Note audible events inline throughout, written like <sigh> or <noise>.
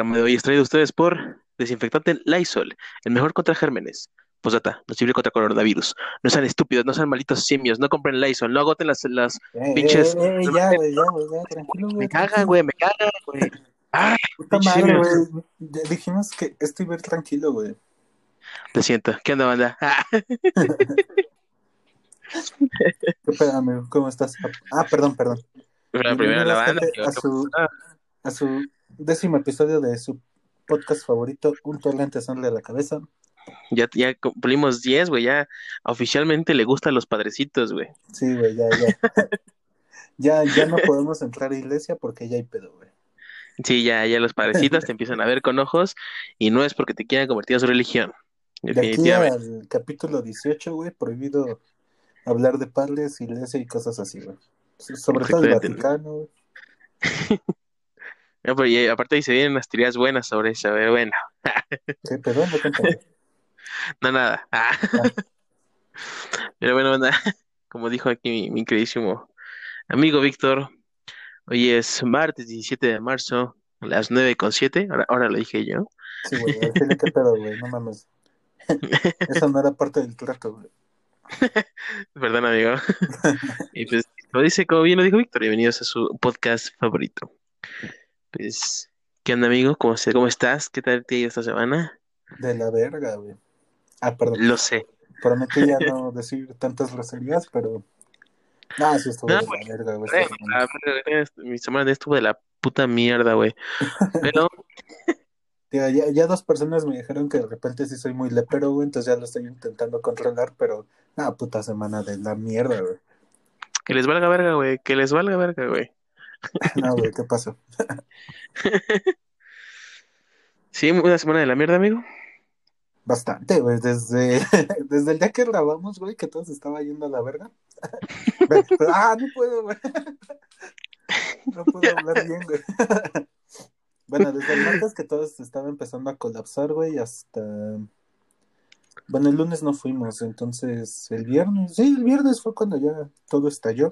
Programa de hoy es traído a ustedes por Desinfectante Lysol, el mejor contra gérmenes. Posdata, no sirve contra coronavirus. No sean estúpidos, no sean malitos simios, no compren Lysol, no agoten las, las Eh, pinches. eh, eh, ya, güey, ya, güey, ya, tranquilo, güey. Me cagan, güey, me cagan, güey. Ay, madre, simios. güey. Ya Dijimos que esto iba a ir tranquilo, güey. Te siento. ¿Qué onda, banda? Ah, <laughs> ¿Qué pedo, amigo? ¿Cómo estás? Ah, perdón, perdón. la primera la banda. A su, a su décimo episodio de su podcast favorito, Un torrente sangre a la cabeza. Ya, ya cumplimos 10, güey. Ya oficialmente le gustan los padrecitos, güey. Sí, güey, ya, ya. <laughs> ya, ya no podemos entrar a iglesia porque ya hay pedo, güey. Sí, ya, ya los padrecitos te empiezan a ver con ojos y no es porque te quieran convertir a su religión. De aquí al capítulo 18, güey, prohibido hablar de padres, iglesia y cosas así, güey. Sobre todo el. Vaticano, güey. <laughs> No, pero y aparte ahí se vienen unas teorías buenas sobre eso, <laughs> pero bueno, ¿Qué pedo? No nada. <laughs> Ah. Pero bueno, banda, <laughs> como dijo aquí mi, mi queridísimo amigo Víctor, hoy es martes 17 de marzo, a las 9 con 7, ahora, ahora lo dije yo. Sí, güey, ¿qué pedo, güey? No mames. Eso no era parte del trato, güey. Perdón, amigo. Y pues, como dice, como bien lo dijo Víctor, bienvenidos a su podcast favorito. Pues, ¿qué onda, amigo? ¿Cómo, se- cómo estás? ¿Qué tal te ha ido esta semana? De la verga, güey. Ah, perdón. Lo sé. Prometí ya no <laughs> decir tantas groserías, pero. Ah, sí estuvo No, de la verga, güey. Eh, la Mi semana estuvo de la puta mierda, güey. Pero, <laughs> Tío, ya, ya dos personas me dijeron que de repente sí soy muy lepero, güey, entonces ya lo estoy intentando controlar, pero. Ah, puta semana de la mierda, güey. que les valga verga, güey. Que les valga verga, güey. <laughs> No, güey, ¿qué pasó? <laughs> Sí, una semana de la mierda, amigo. Bastante, güey, desde, <laughs> desde el día que grabamos, güey, que todo se estaba yendo a la verga. Pero, ah, no puedo, güey. No puedo hablar bien, güey. Bueno, desde el martes que todo se estaba empezando a colapsar, güey, hasta... Bueno, el lunes no fuimos, entonces el viernes, sí, el viernes fue cuando ya todo estalló.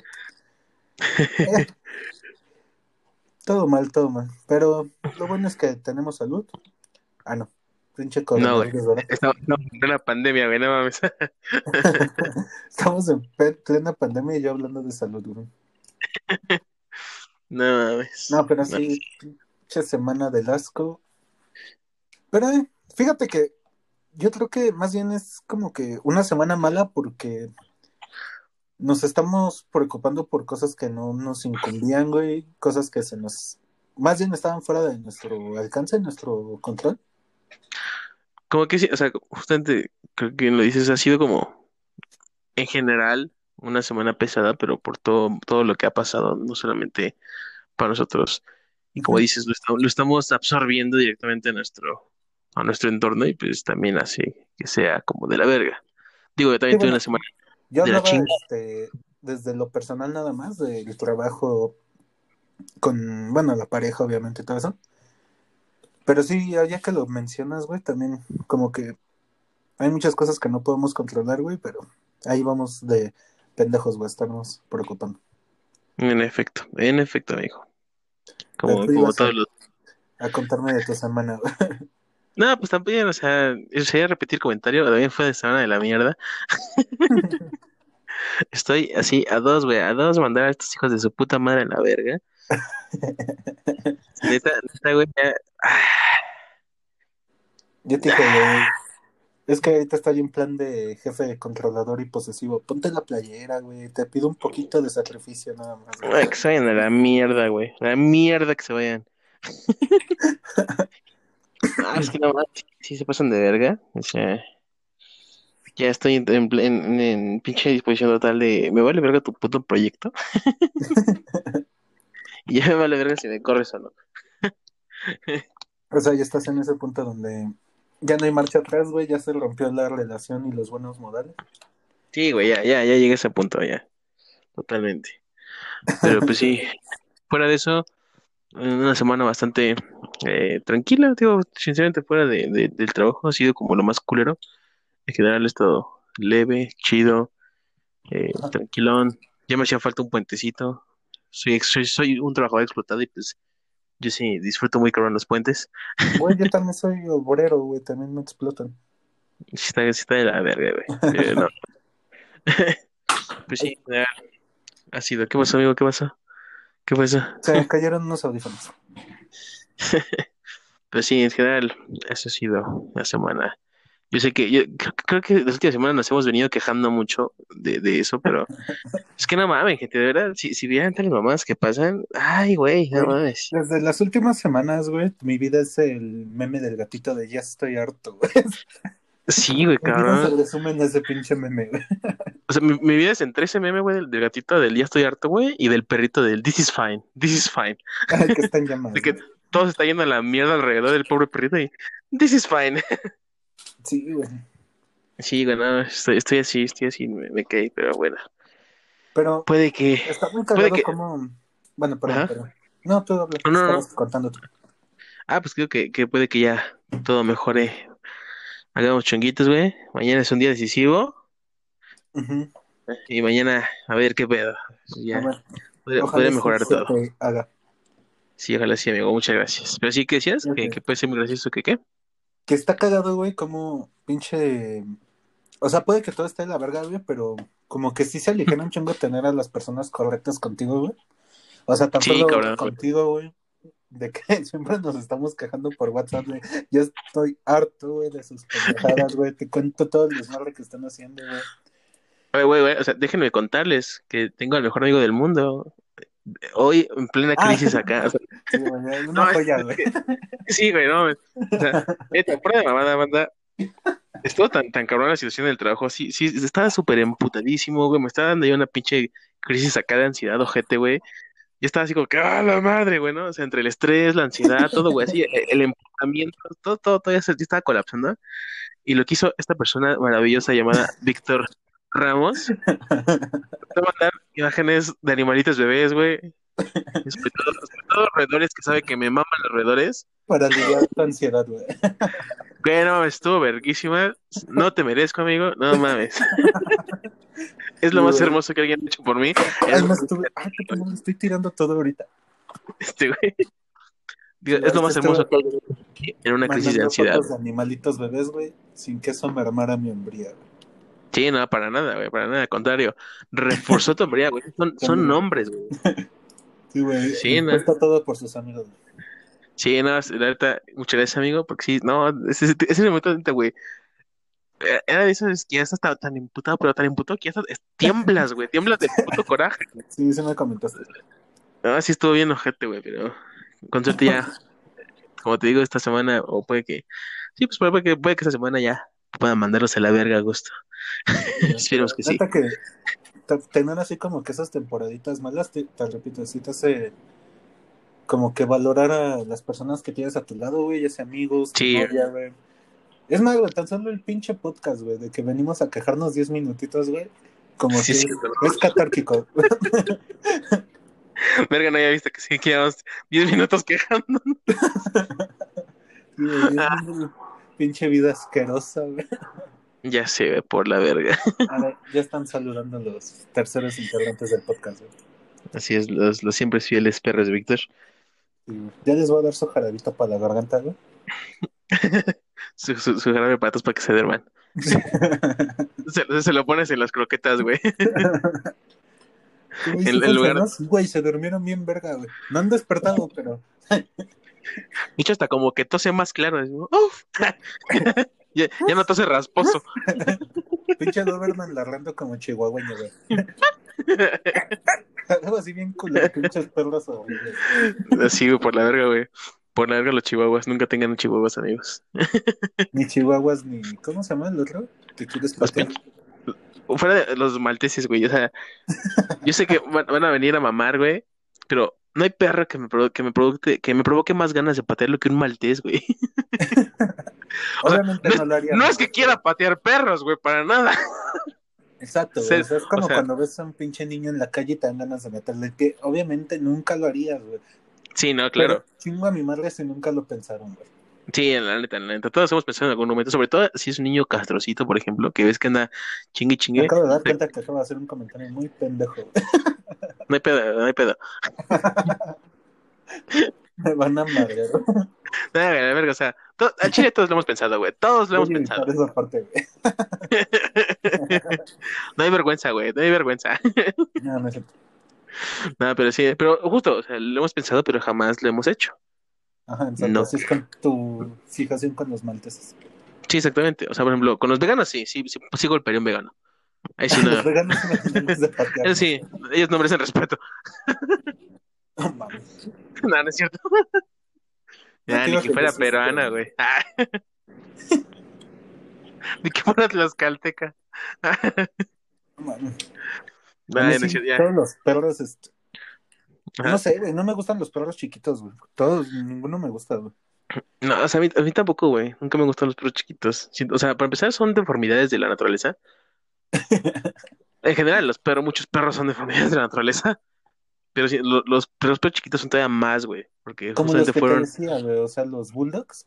Todo mal, todo mal. Pero lo bueno es que tenemos salud. Ah, no. Pinche ¿verdad? Estamos estamos en plena pandemia, güey. No mames. <laughs> Estamos en plena pandemia y yo hablando de salud, güey. <laughs> No mames. No, pero sí, pinche semana del asco. Pero eh, fíjate que yo creo que más bien es como que una semana mala porque nos estamos preocupando por cosas que no nos incumbían, güey, cosas que se nos, más bien estaban fuera de nuestro alcance, nuestro control. Como que sí, o sea, justamente creo que lo dices, ha sido como en general una semana pesada, pero por todo, todo lo que ha pasado, no solamente para nosotros. Y como dices, lo, esta- lo estamos absorbiendo directamente a nuestro, a nuestro entorno y pues también hace que sea como de la verga. Digo, yo también Sí, tuve bueno. una semana Yo de hablaba este, desde lo personal nada más, del trabajo con, bueno, la pareja, obviamente, todo eso. Pero sí, ya que lo mencionas, güey, también como que hay muchas cosas que no podemos controlar, güey, pero ahí vamos de pendejos, güey, estarnos preocupando. En efecto, en efecto, amigo. Como, todos los... a contarme de tu semana, güey. <laughs> No, pues también, o sea, sería repetir comentario, también fue de semana de la mierda. <laughs> Estoy así a dos, güey, a dos mandar a estos hijos de su puta madre en la verga. <laughs> Neta, neta, güey, ya- Yo te dije, güey, es que ahorita estoy en plan de jefe controlador y posesivo. Ponte la playera, güey, te pido un poquito de sacrificio nada más, güey. Ay, que se vayan a la mierda, güey. A la mierda que se vayan. <laughs> Ah, es que no, sí, se pasan de verga. O sea, ya estoy en, en, en- en pinche disposición total de. Me vale verga tu puto proyecto. <laughs> Y ya me vale verga si me corres o no. O sea, ya estás en ese punto donde ya no hay marcha atrás, güey, ya se rompió la relación y los buenos modales. Sí, güey, ya, ya, ya llegué a ese punto, ya. Totalmente. Pero pues sí, fuera de eso, una semana bastante eh, tranquila, digo, sinceramente fuera de, de- del trabajo ha sido como lo más culero. En general he estado leve, chido, eh, tranquilón. Ya me hacía falta un puentecito. Soy, soy, soy un trabajador explotado y pues Yo sí disfruto muy cabrón los puentes. Güey, yo <laughs> también soy obrero, güey, también me explotan. Sí está, sí está de la verga, güey. No. <laughs> <laughs> Pues sí, ha sido. ¿Qué pasó, amigo? ¿Qué pasó? ¿Qué pasó? Se cayeron unos audífonos. <laughs> Pues sí, en general, eso ha sido la semana. Yo sé que, yo creo, que las últimas semanas nos hemos venido quejando mucho de, de eso, pero <laughs> es que no mames, gente, de verdad, si, si vieran las mamás que pasan, ay, güey, no mames. Desde las últimas semanas, güey, mi vida es el meme del gatito de ya estoy harto, güey. <laughs> Sí, güey, cabrón. resume en ese pinche meme, güey. O sea, mi, mi vida es entre ese meme, güey, del, del gatito del ya estoy harto, güey, y del perrito del this is fine, this is fine. Ay, que están llamadas. <laughs> De que todo se está yendo a la mierda alrededor del pobre perrito y this is fine. <laughs> Sí, güey. Sí, güey, no, estoy, estoy así, estoy así, me, me caí, pero bueno. Pero Puede que... está muy Puede cagado que... como. Bueno, perdón, perdón. No, tú habla. No, no, no. Contando tú. Ah, pues creo que, que puede que ya todo mejore. Hagamos chonguitos, güey. Mañana es un día decisivo. Y mañana a ver qué pedo. Ya podría, mejorar todo. haga. Sí, ojalá sí, amigo. Muchas gracias. Pero sí, ¿qué decías? Que, puede ser muy gracioso, ¿que qué? Que está cagado, güey, como pinche. O sea, puede que todo esté de la verga, güey, pero como que sí se aligera un chingo tener a las personas correctas contigo, güey. O sea, tan Sí, cabrón. contigo, güey. De que <laughs> siempre nos estamos quejando por WhatsApp, güey. Yo estoy harto, güey, de sus pendejadas, güey. Te cuento todo el desmadre que están haciendo, güey. Güey, güey, o sea, déjenme contarles que tengo al mejor amigo del mundo. Hoy, en plena Ah, crisis acá. o sea, sí, güey, una no, joya, güey. <laughs> sí, güey, no. O sea, fuera de mamada, banda. Estuvo tan, tan cabrón la situación del trabajo. Sí, sí, estaba súper emputadísimo, güey. Me estaba dando ya una pinche crisis acá de ansiedad, ojete, güey. Yo estaba así como que, ¡ah, la madre, güey! ¿no? O sea, entre el estrés, la ansiedad, todo, güey, así, el, el emputamiento, todo, todo, todo se- ya estaba colapsando. Y lo que hizo esta persona maravillosa llamada Víctor Ramos, a mandar imágenes de animalitos bebés, güey. Sobre todo, sobre todo roedores que sabe que me maman los roedores. Para aliviar tu ansiedad, güey. Bueno, estuvo verguísima. No te merezco, amigo. No mames. <laughs> Es lo más güey. hermoso que alguien ha hecho por mí. <laughs> Me estuve... Ay, puta, no le estoy tirando todo ahorita. este, güey. Digo, es lo más hermoso que alguien en una crisis de ansiedad. fotos de animalitos bebés, güey, sin que eso mermara mi hombría, güey. Sí, no, para nada, güey, para nada, al contrario. Reforzó tu hombría, güey. Son, <laughs> son nombres, güey. Sí, güey. Sí, Sí, ¿no? Está todo por sus amigos, güey. Sí, no, la verdad, muchas gracias, amigo, porque sí, no, ese, ese momento, neta, güey. eh, Era de esos que ya estás tan, imputado, pero tan imputado que ya estás, es- tiemblas, güey, tiemblas de puto coraje. <laughs> Sí, sí me comentaste. No, sí estuvo bien ojete, güey, pero con suerte ya, como te digo, esta semana, o puede que, sí, pues puede que, puede que esta semana ya puedan mandarlos a la verga a gusto. <laughs> Esperemos que sí. Que te- tener así como que esas temporaditas malas, te, te repito, sí te hace como que valorar a las personas que tienes a tu lado, güey, ya sea amigos, Sí. novia, güey. Es más, güey, tan solo el pinche podcast, güey, de que venimos a quejarnos 10 minutitos, güey, como Sí, sí, es, es catárquico. <laughs> Verga, no, ya viste que sí, que llevamos 10 minutos güey, es pinche vida asquerosa, güey. Ya sé, güey, por la verga. A ver, ya están saludando los terceros integrantes del podcast, güey. Así es, los, los siempre fieles perros Víctor. Ya les voy a dar su jarabito para la garganta, güey. <laughs> Su, su, su jarabe de patos para que se duerman. <laughs> Se, se lo pones en las croquetas, güey. En- en lugar- güey, se durmieron bien verga, güey. No han despertado, pero <laughs> De hecho, hasta como que tose más claro. "Uf". ya, ya no tose rasposo. Pinche Doberman larrando como chihuahueño, güey. <laughs> Algo así bien culero, pinches perros horribles. Así, güey, por la verga, güey. Por la verga los chihuahuas. Nunca tengan chihuahuas, amigos. <laughs> Ni chihuahuas, ni. ¿Cómo se llama el otro? ¿Te quieres patear? Fuera de los malteses, güey. O sea, yo sé que van a venir a mamar, güey. Pero no hay perro que me, provo- que me provoque, que me provoque más ganas de patearlo que un maltés, güey. <laughs> O sea, Obviamente no no, lo haría. No es que quiera patear perros, güey, para nada. Exacto, güey. Se- O sea, es como o sea- cuando ves a un pinche niño en la calle y te dan ganas de meterle pie. Obviamente nunca lo harías, güey. Sí, no, claro. Pero chingo a mi madre si nunca lo pensaron, güey. Sí, la neta, la neta. Todos hemos pensado en algún momento, sobre todo si es un niño castrocito, por ejemplo, que ves que anda chingue Me chingue. acabo de dar cuenta que acabo de hacer un comentario muy pendejo, güey. <laughs> No hay pedo, no hay pedo. Me van a madrear. <laughs> No, la verga, o sea, to- al chile todos lo hemos pensado, güey. Todos lo hemos Voy pensado. esa parte, güey. <laughs> No hay vergüenza, güey, no hay vergüenza. <laughs> No, no es cierto. No, pero sí, pero justo, o sea, lo hemos pensado, pero jamás lo hemos hecho. Ajá, exacto. No. Así es con tu fijación con los malteses. Sí, exactamente. O sea, por ejemplo, con los veganos sí, sí, sí, sí golpearía un vegano. Ahí sí, no. Eso sí, ellos no merecen respeto. No mames. <laughs> No, no es cierto. Ya, ni que fuera peruana, güey. <laughs> Ni que fuera tlaxcalteca. No <laughs> sí, ya. Todos los perros, este, no sé, güey, no me gustan los perros chiquitos, güey. Todos, ninguno me gusta, güey. No, o sea, a mí, a mí tampoco, güey. Nunca me gustan los perros chiquitos. O sea, para empezar, son deformidades de la naturaleza. <laughs> En general, los perros, muchos perros son deformidades de la naturaleza. Pero sí, lo- los, perros chiquitos son todavía más, güey. Porque Como los te fueron. decía, güey, o sea, los bulldogs.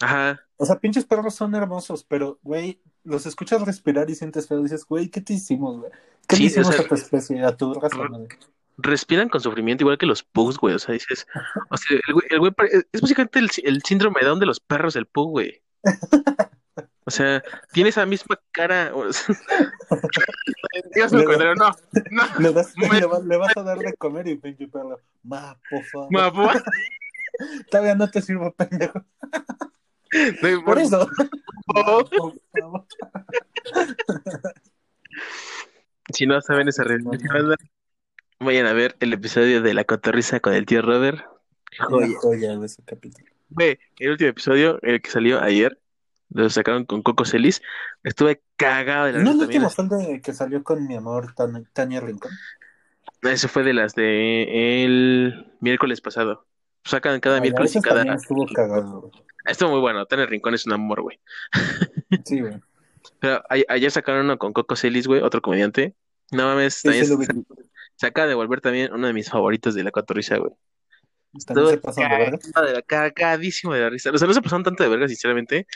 Ajá. O sea, pinches perros son hermosos, pero, güey, los escuchas respirar y sientes feo. Dices, güey, ¿qué te hicimos, güey? ¿Qué Sí, le hicimos o sea, a tu especie, a tu raza, madre? Respiran con sufrimiento igual que los pugs, güey. O sea, dices. O sea, el güey, el güey es básicamente el, sí- el síndrome Down de los perros del pug, güey. <laughs> O sea, tiene esa misma cara. un <laughs> Le- comentario, no, no. Le, Me- le, vas a dar de comer y pinche perro. Ma, por favor. <laughs> Todavía no te sirvo, pendejo. No, Por eso. Ma, por favor. Si no saben esa banda, vayan a ver el episodio de La Cotorrisa con el tío Robert. Una joya de ese capítulo. Ve, el último episodio, el que salió ayer, lo sacaron con Coco Celis. Estuve cagado de la ¿No risa el último el de que salió con mi amor Tan- Tania Rincón? Ese fue de las de el miércoles pasado. Sacan cada Ay, miércoles y cada. estuvo cagado. Estuvo muy bueno. Tener Rincón es un amor, güey. Sí, güey. Pero ayer sacaron uno con Coco Celis, güey, otro comediante. No mames, Sí, también se, se acaba de volver también uno de mis favoritos de La Cotorrisa, güey. Se Estuvo pasan de verga. cagadísimo de la risa. O sea, no se pasaron tanto de verga, sinceramente.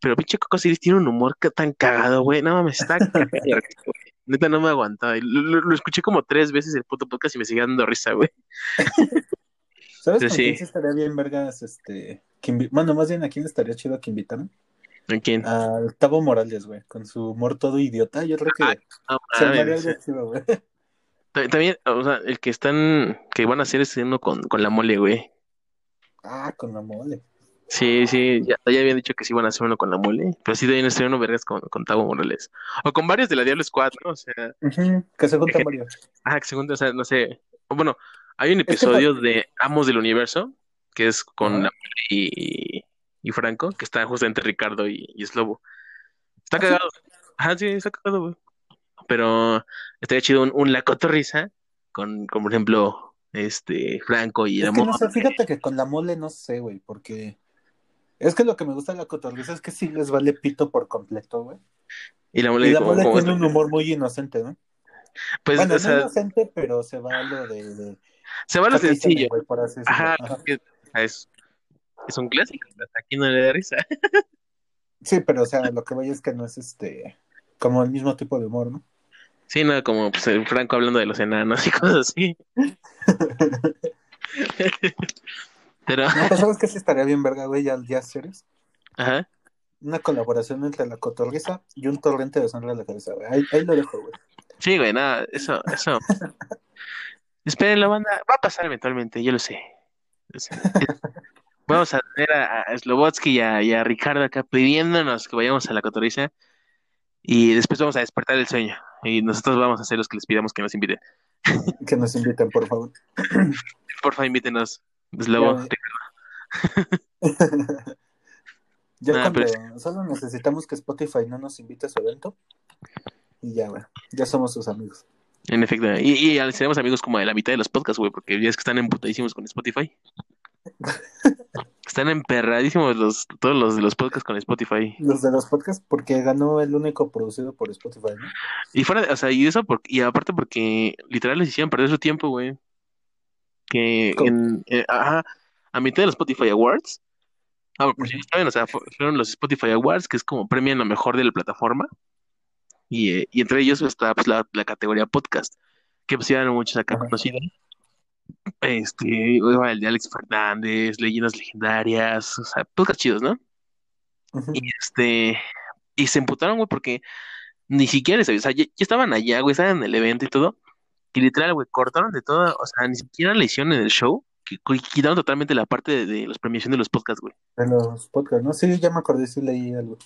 Pero pinche Coco Celis tiene un humor que tan cagado, güey. No mames, está <laughs> cagado güey. Neta, no me aguantaba. Lo, escuché como tres veces el puto podcast y me seguía dando risa, güey. <laughs> ¿Sabes con sí. quién estaría bien vergas? Este, que bueno, más bien a quién estaría chido que invitaran. ¿A quién? Al Tavo Morales, güey, con su humor todo idiota. Yo creo que Ah, No se armaría mames. algo chido, güey. Ta- También, o sea, el que están, que van a hacer es uno con, con la mole, güey. Ah, con la mole. Sí, sí, ya, ya habían dicho que sí iban a hacer uno con la mole, pero sí deben hacer uno vergas con, con Tavo Morales. O con varios de la Diablo Squad, ¿no? O sea, Que se juntan varios. ah, que según, o sea, no sé. Bueno, hay un que episodio de Amos del Universo, que es con la mole y, y Franco, que está justo entre Ricardo y, y Slobo. Está ¿Ah, sí? cagado. Ajá, sí, está cagado, güey. Pero estaría chido un, un La Cotorrisa con, con, por ejemplo, este, Franco y Es la que no mole. sé, fíjate que con la mole no sé, güey, porque es que lo que me gusta de la cotorriza es que sí les vale pito por completo, güey. Y la Y mole, la como, mole como tiene un humor muy inocente, ¿no? Pues, Bueno, o no sea, inocente, pero se va a lo de, de se va a lo y sencillo. por así. Ajá, Ajá. es, es un clásico, hasta aquí no le da risa. <laughs> Sí, pero o sea, lo que voy es que no es este como el mismo tipo de humor, ¿no? Sí, no, como pues, el Franco hablando de los enanos y cosas así. <laughs> Pero, No, pues sabes <laughs> que sí estaría bien verga, güey, ya, ya series. ajá, Una colaboración entre la cotorriza y un torrente de sangre a la cabeza, güey. Ahí, ahí lo dejo, güey. sí, güey, nada, eso, eso. <laughs> Esperen la banda, va a pasar eventualmente, yo lo sé. Lo sé. <laughs> Vamos a tener a, a Slobotsky y a, y a Ricardo acá pidiéndonos que vayamos a la cotorriza y después vamos a despertar el sueño y nosotros vamos a ser los que les pidamos que nos inviten. Que nos inviten, por favor. Por favor, invítenos, Slobo. Ya, Ah, <laughs> cuando pero solo necesitamos que Spotify no nos invite a su evento y ya, güey. Ya somos sus amigos. En efecto, y, y seremos amigos como de la mitad de los podcasts, güey, porque ya es que están emputadísimos con Spotify. <laughs> Están emperradísimos los, todos los de los podcasts con Spotify. Los de los podcasts, porque ganó el único producido por Spotify, ¿no? Y fuera, de- o sea, y eso, por- y aparte porque literal les hicieron perder su tiempo, güey. Que en, eh, ajá, a mitad de los Spotify Awards, ah, por si no saben, o sea, fu- fueron los Spotify Awards, que es como premian lo mejor de la plataforma, y, eh, y entre ellos está pues, la, la categoría podcast, que pues ya eran muchos acá conocidos. Este, el de Alex Fernández, Leyendas Legendarias, o sea, podcasts chidos, ¿no? Y este, y se emputaron, güey, porque ni siquiera les avisaron, o sea, ya, ya estaban allá, güey, estaban en el evento y todo, y literal, güey, cortaron de todo, o sea, ni siquiera le hicieron en el show, que, que quitaron totalmente la parte de, de los premiación de los podcasts, güey. De los podcasts, ¿no? Sí, ya me acordé, sí leí algo.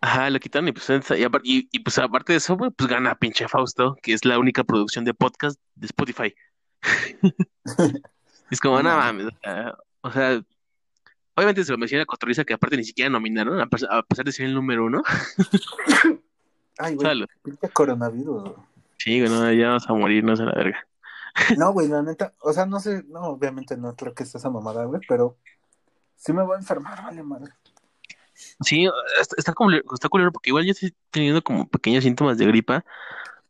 Ajá, lo quitaron y pues, y, y- y, pues aparte de eso, güey, pues gana pinche Fausto, que es la única producción de podcast de Spotify. <laughs> Es como, No no mames. o sea, obviamente se lo menciona a Cotorrisa, que aparte ni siquiera nominaron, a pesar, de ser el número uno. <coughs> Ay, güey, coronavirus. Sí, güey, no, ya vamos a morirnos a la verga. No, güey, la neta, o sea, no sé, no, obviamente no creo que sea esa mamada, güey, pero sí me voy a enfermar, vale, madre. Sí, está, está, culero, está culero porque igual yo estoy teniendo como pequeños síntomas de gripa,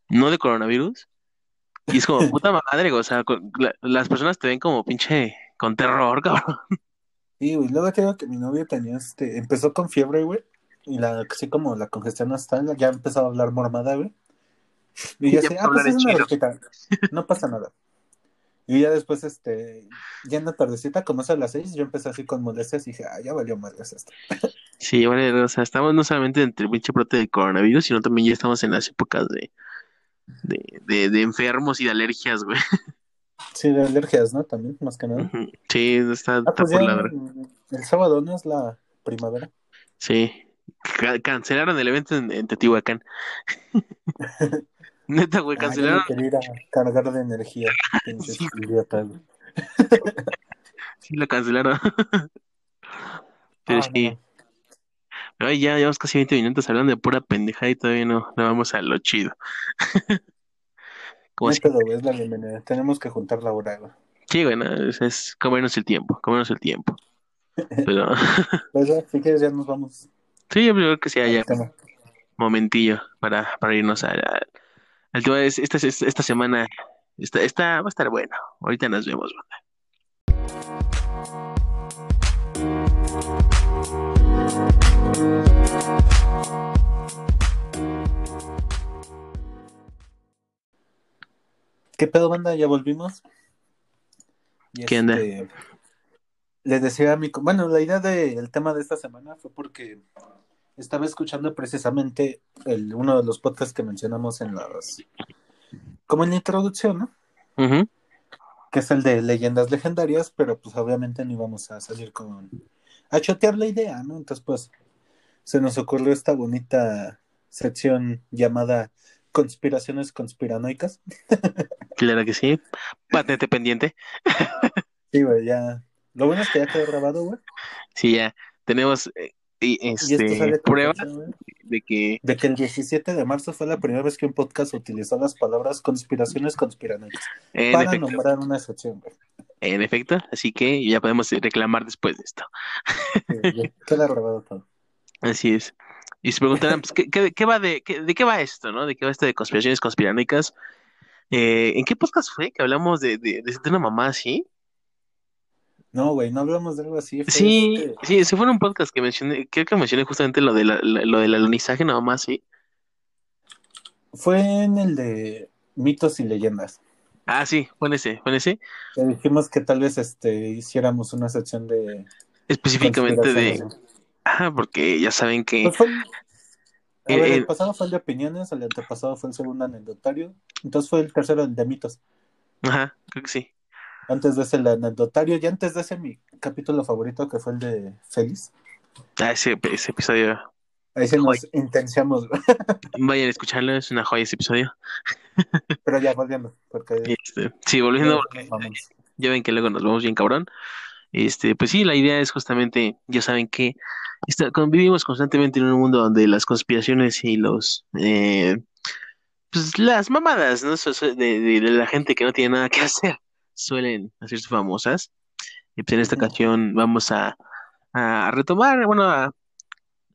no de coronavirus. Y es como, <laughs> puta madre, güey, o sea, con- la- las personas te ven como pinche con terror, <laughs> cabrón. Sí, güey, luego te digo que mi novio tenía, este, empezó con fiebre, güey, y la, así como la congestión nasal, ya empezó a hablar mormada, güey. Y yo Ya así, ah, pues es en una no pasa nada. Y ya después, este, ya en la tardecita, como es a las seis, yo empecé así con molestias y dije, ah, ya valió madres esto. <laughs> Sí, vale, o sea, estamos no solamente entre el pinche brote de coronavirus, sino también ya estamos en las épocas de, de, de, de enfermos y de alergias, güey. Sí, de alergias, ¿no? También, más que nada. Sí, está, Ah, está pues por la verga. el sábado no es la primavera. Sí. Ca- cancelaron el evento en, en Teotihuacán. <laughs> Neta, güey, Ah, cancelaron. quería ir a cargar de energía, <laughs> Sí. Sí, lo cancelaron. <laughs> Pero Ah, sí. Ya llevamos casi 20 minutos hablando de pura pendejada y todavía no, no vamos a lo chido. <laughs> Como si. pedo, güey, es la bienvenida. Tenemos que juntar la hora, güey. Sí, güey, no, es, es comernos el tiempo, comernos el tiempo. Pero Pues ya, si quieres ya nos vamos sí, yo creo que al tema. momentillo para, para irnos a, a- Es- Esta, semana esta, esta va a estar bueno. Ahorita nos vemos, banda. ¿Qué pedo, banda? Ya volvimos. Y ¿Qué onda? este, Le decía a mi... Bueno, la idea del tema de esta semana fue porque estaba escuchando precisamente el, uno de los podcasts que mencionamos en las... Como en la introducción, ¿no? Que es el de leyendas legendarias, pero pues obviamente no íbamos a salir con... A chotear la idea, ¿no? Entonces pues se nos ocurrió esta bonita sección llamada Conspiraciones conspiranoicas. Claro que sí. Patente pendiente. Sí, güey, ya... Lo bueno es que ya quedó grabado, güey. Sí, ya tenemos eh, y, Y esto este, pruebas fecha, güey, de que de que el 17 de marzo fue la primera vez que un podcast utilizó las palabras conspiraciones conspiranoicas en para efecto, nombrar una sección, güey. en efecto, así que ya podemos reclamar después de esto. Sí, Queda grabado todo. Así es. Y se preguntarán, pues, ¿qué, qué- qué va de, qué- de qué va esto, no? ¿De qué va esto de conspiraciones conspiranoicas? Eh, ¿en qué podcast fue que hablamos de, de, de una mamá así? No, güey, no hablamos de algo así. Sí, este- sí, ese fue un podcast que mencioné, creo que mencioné justamente lo de la, la- lo del alunizaje, nada más, sí. Fue en el de mitos y leyendas. Ah, sí, fue en ese, fue en ese. Que dijimos que tal vez este hiciéramos una sección de Específicamente de, ah, porque ya saben que, Pues fue el- A Eh, ver, eh. el pasado fue el de opiniones, el antepasado fue el segundo anecdotario, entonces fue el tercero el de mitos. ajá, creo que sí. Antes de ese el anecdotario y antes de ese mi capítulo favorito que fue el de Feliz. Ah, ese, ese episodio, Ahí se nos intenciamos, vayan a escucharlo, es una joya ese episodio. <laughs> pero ya volviendo, porque <laughs> Este, sí, volviendo, porque Vamos. ya ven que luego nos vemos bien cabrón. Este, pues sí, la idea es justamente, ya saben que está- convivimos constantemente en un mundo donde las conspiraciones y los, eh, pues las mamadas, ¿no? De- de la gente que no tiene nada que <laughs> hacer suelen hacerse famosas. Y pues en esta ocasión vamos a, a retomar, bueno, a,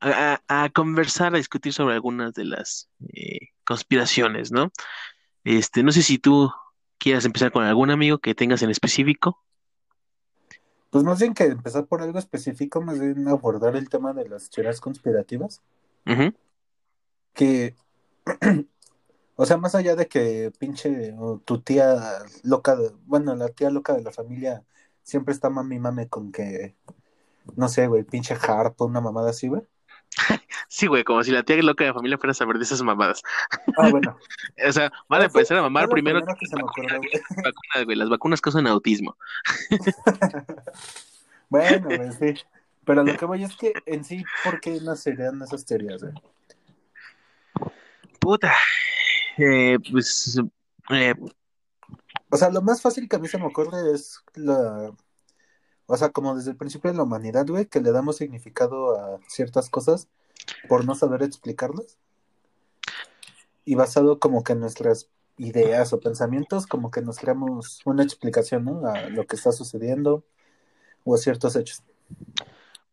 a, a conversar, a discutir sobre algunas de las eh, conspiraciones, ¿no? Este, no sé si tú quieras empezar con algún amigo que tengas en específico. Pues más bien que empezar por algo específico, más bien abordar el tema de las teorías conspirativas, que <clears throat> O sea, más allá de que pinche o tu tía loca, de- bueno, la tía loca de la familia siempre está mami mame con que, no sé, güey, pinche harpa, una mamada así, güey. Sí, güey, como si la tía loca de la familia fuera a saber de esas mamadas. Ah, bueno. <laughs> O sea, van a empezar a mamar primero primero que se me ocurrió, güey. <laughs> las vacunas, güey. Las vacunas causan autismo. <laughs> Bueno, güey, sí. Pero lo que voy es que en sí, ¿por qué nacerían esas teorías, güey? Puta. Eh, pues, eh, O sea, lo más fácil que a mí se me ocurre es la... O sea, como desde el principio de la humanidad, güey, que le damos significado a ciertas cosas por no saber explicarlas. Y basado como que en nuestras ideas o pensamientos, como que nos creamos una explicación, ¿no? A lo que está sucediendo o a ciertos hechos.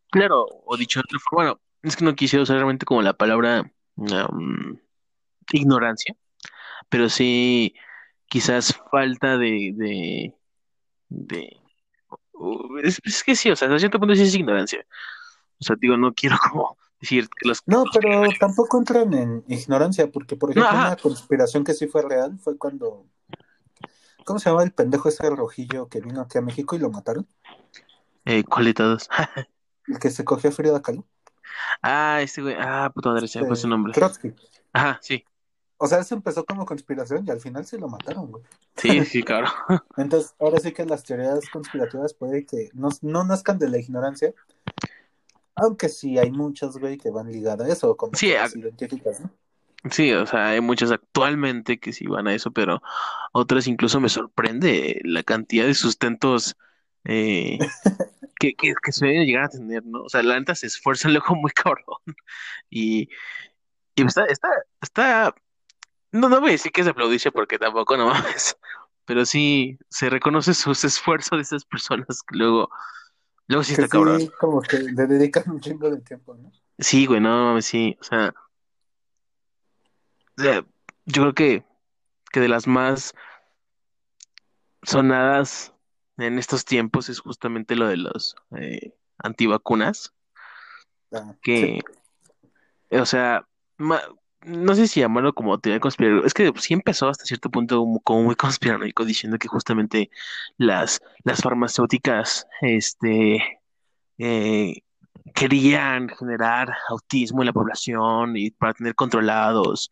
claro, o dicho de otra forma, bueno, es que no quisiera usar realmente como la palabra um, ignorancia, pero sí quizás falta de, de, de es, es que sí, o sea, hasta cierto punto sí es ignorancia. O sea, digo, no quiero <laughs> como decir que los... No, pero tampoco entran en ignorancia, porque, por ejemplo, No, una conspiración que sí fue real fue cuando... ¿Cómo se llama el pendejo ese rojillo que vino aquí a México y lo mataron? Eh, ¿cuál de todos? <laughs> El que se cogió a Frida Kahlo. Ah, este güey, ah, puta madre, se me fue su Eh, nombre. Trotsky. Ajá, sí, O sea, eso empezó como conspiración y al final sí lo mataron, güey. sí, sí, claro. <laughs> Entonces, ahora sí que las teorías conspirativas puede que no, no nazcan de la ignorancia, aunque sí hay muchas, güey, que van ligadas a eso, como Sí, las científicas, ¿no? Sí, o sea, hay muchas actualmente que sí van a eso, pero otras incluso me sorprende la cantidad de sustentos eh, <laughs> que, que, que se deben llegar a tener, ¿no? O sea, la neta se esfuerzan luego muy <laughs> cabrón. Y, y está, está, está, no, no voy a decir que es de aplaudirse porque tampoco no <laughs> mames, pero sí se reconoce sus esfuerzos de esas personas que luego, luego sí Que está cabrón. sí, como que le dedican un chingo de tiempo, ¿no? Sí, güey, no mames, sí, o sea, o sea, yo creo que, que de las más sonadas en estos tiempos es justamente lo de los eh, antivacunas, Ah, sí. que, o sea, ma- no sé si llamarlo como teoría conspiranoica, es que sí empezó hasta cierto punto como, muy <laughs> conspiranoico diciendo que justamente las, las farmacéuticas, este, eh, querían generar autismo en la población y para tener controlados,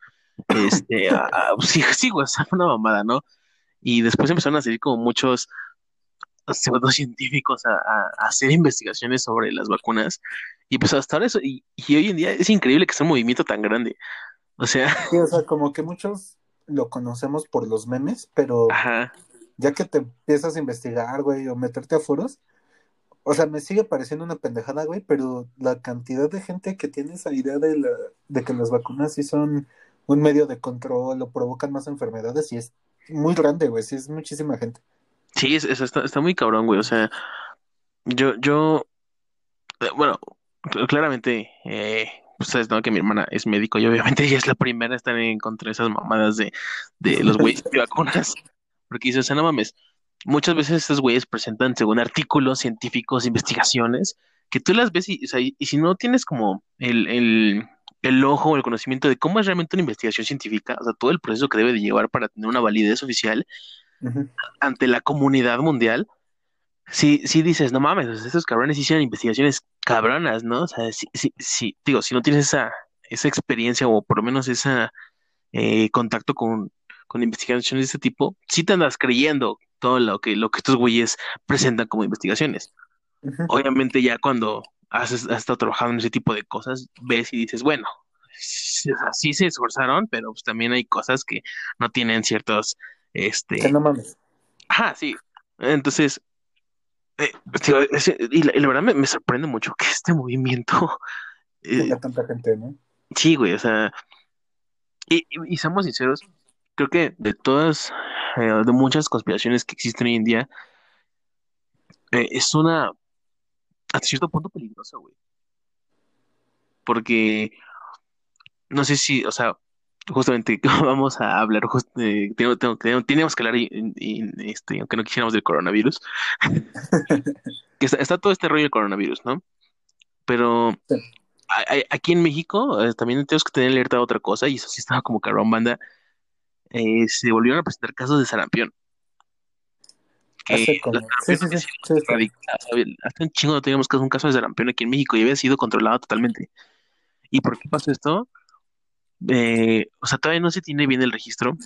este, <laughs> a- a- sí, sí, güey, o sea, fue una mamada, ¿no? Y después empezaron a salir como muchos pseudocientíficos a, a- a hacer investigaciones sobre las vacunas. Y pues hasta ahora eso, y, y hoy en día es increíble que sea un movimiento tan grande. O sea, Sí, o sea, como que muchos lo conocemos por los memes, pero ajá, ya que te empiezas a investigar, güey, o meterte a foros, o sea, me sigue pareciendo una pendejada, güey, pero la cantidad de gente que tiene esa idea de, la, de que las vacunas sí son un medio de control o provocan más enfermedades, y es muy grande, güey, sí es muchísima gente. sí, es, es- está, está muy cabrón, güey. O sea, yo, yo, eh, bueno, cl- claramente, eh, ustedes no que mi hermana es médico y obviamente <laughs> ella es la primera a estar en contra de esas mamadas de, de los güeyes de vacunas. Porque dice, o sea, no mames, muchas veces estos güeyes presentan según artículos científicos, investigaciones, que tú las ves y, o sea, y, y si no tienes como el, el, el ojo o el conocimiento de cómo es realmente una investigación científica, o sea, todo el proceso que debe de llevar para tener una validez oficial ante la comunidad mundial, sí, sí dices, no mames, sea, estos cabrones hicieron investigaciones cabronas, ¿no? O sea, sí, sí, sí, digo, si no tienes esa, esa experiencia o por lo menos ese contacto con, con investigaciones de este tipo, sí te andas creyendo todo lo que, lo que estos güeyes presentan como investigaciones. Obviamente ya cuando has, has estado trabajando en ese tipo de cosas, ves y dices, bueno, sí, o sea, sí se esforzaron, pero pues también hay cosas que no tienen ciertos, Que este, no mames. Ajá, sí. Entonces, eh, es- y, la, y la verdad me, me sorprende mucho que este movimiento, <laughs> eh, tanta gente, ¿no? sí, güey, o sea, y, y, y seamos sinceros, creo que de todas, eh, de muchas conspiraciones que existen hoy en día, eh, es una, hasta cierto punto peligrosa, güey. Porque, no sé si, o sea, justamente <laughs> vamos a hablar, just- eh, tengo- teníamos que hablar, y, y- este, aunque no quisiéramos del coronavirus, <laughs> que está, está todo este rollo del coronavirus, ¿no? Pero Sí. a- a- aquí en México eh, también tenemos que tener alerta a otra cosa, y eso sí estaba como cabrón, banda. eh, se volvieron a presentar casos de sarampión. Que. Hace un chingo no teníamos caso- un caso de sarampión aquí en México y había sido controlado totalmente. ¿Y por qué pasó esto? Eh, o sea, todavía no se tiene bien el registro,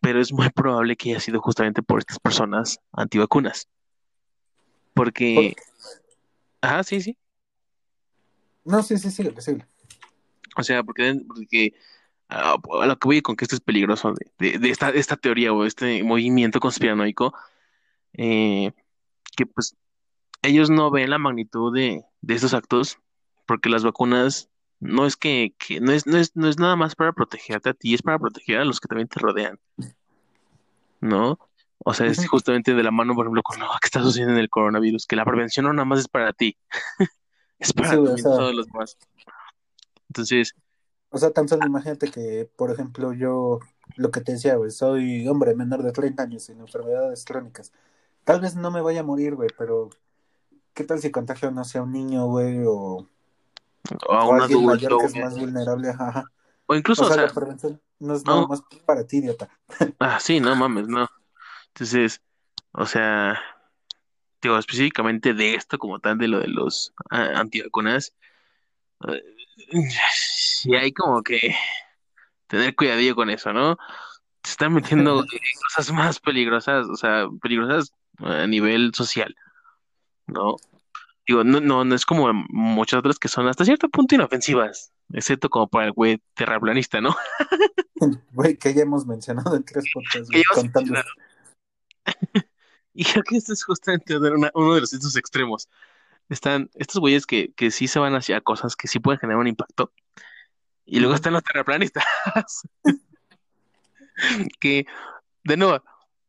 pero es muy probable que haya sido justamente por estas personas antivacunas. Porque, ajá, sí, sí. No, sí, sí, sí, sí. O sea, porque, porque ah, a lo que voy con que esto es peligroso de, de- de esta, esta teoría o este movimiento conspiranoico, eh, que pues ellos no ven la magnitud de, de estos actos, porque las vacunas no es que, que no es, no es, no es nada más para protegerte a ti, es para proteger a los que también te rodean, ¿no? O sea, es justamente de la mano, por ejemplo, con lo que está sucediendo en el coronavirus, que la prevención no nada más es para ti, <laughs> es para Sí, o sea- todos los demás. Entonces, O sea, tan solo imagínate que, por ejemplo, yo, lo que te decía, güey, soy hombre menor de 30 años sin enfermedades crónicas. Tal vez no me vaya a morir, güey, pero ¿qué tal si contagio, no sé, a un niño, güey, o, o a o un alguien mayor adulto, que es más vulnerable? Ajá, ajá. o incluso, O o sea, sea, la prevención no es no. nada más para ti, idiota. <laughs> Ah, sí, no mames, no. Entonces, o sea, digo, específicamente de esto como tal, de lo de los ah, antivacunas, sí hay como que tener cuidadillo con eso, ¿no? Se están metiendo <laughs> en cosas más peligrosas, o sea, peligrosas a nivel social, ¿no? Digo, no, no, no es como muchas otras que son hasta cierto punto inofensivas, excepto como para el güey terraplanista, ¿no? <laughs> <laughs> Güey, que ya hemos mencionado en tres podcasts. <laughs> Y creo que esto es justamente una- uno de los estos extremos. Están estos güeyes que, que sí se van hacia cosas que sí pueden generar un impacto. Y luego están los terraplanistas. que, de nuevo,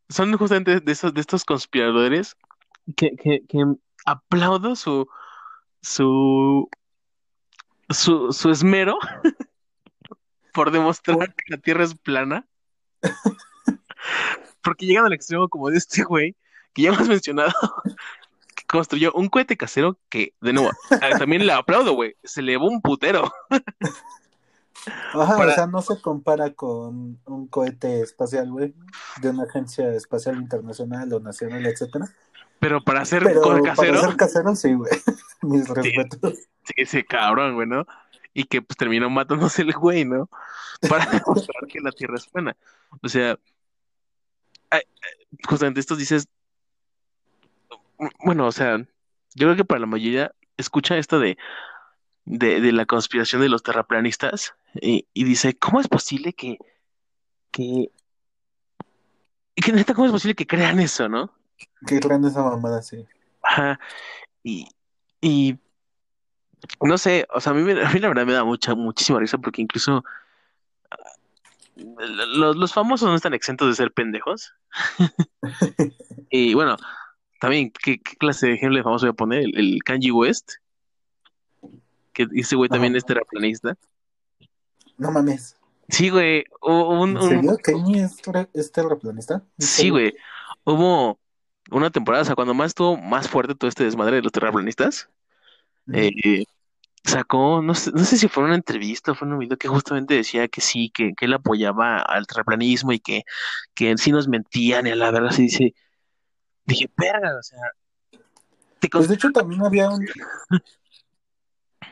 son justamente de esos, de estos conspiradores que, que, que aplaudo su, su, su, su esmero <laughs> por demostrar que la Tierra es plana. <laughs> Porque llegan al extremo como de este güey, que ya hemos <laughs> mencionado, que construyó un cohete casero que, de nuevo, también le aplaudo, güey, se elevó un putero. Ajá, Para- o sea, no se compara con un cohete espacial, güey, de una agencia espacial internacional o nacional, etcétera. Pero para hacer Pero para casero, ser casero, sí, güey. <laughs> Mis respetos. sí, ese cabrón, güey, ¿no? Y que pues terminó matándose el güey, ¿no? Para <laughs> demostrar que la Tierra es plana. O sea, justamente estos dices, bueno, o sea, yo creo que para la mayoría escucha esto de, de, de la conspiración de los terraplanistas y, y dice, ¿cómo es posible que, que, que neta, cómo es posible que crean eso, ¿no? Qué grande esa mamada, sí. Ajá. Y, y no sé, o sea, a mí, a mí la verdad me da mucha, muchísima risa porque incluso ah, los, los famosos no están exentos de ser pendejos. <laughs> Y bueno, también, ¿qué, qué clase de ejemplo de famoso voy a poner? El, el Kanye West, que ese güey también es terraplanista. No mames. Sí, güey, hubo un, ¿En un- serio? ¿Kenny es, ter- es terraplanista? ¿En sí, güey, hubo una temporada, o sea, cuando más estuvo más fuerte todo este desmadre de los terraplanistas, eh, sacó, no sé, no sé si fue una entrevista o fue un video que justamente decía que sí, que, que él apoyaba al terraplanismo y que, que sí nos mentían y a la verdad sí dice, dije, verga, o sea, te Pues de hecho también había un...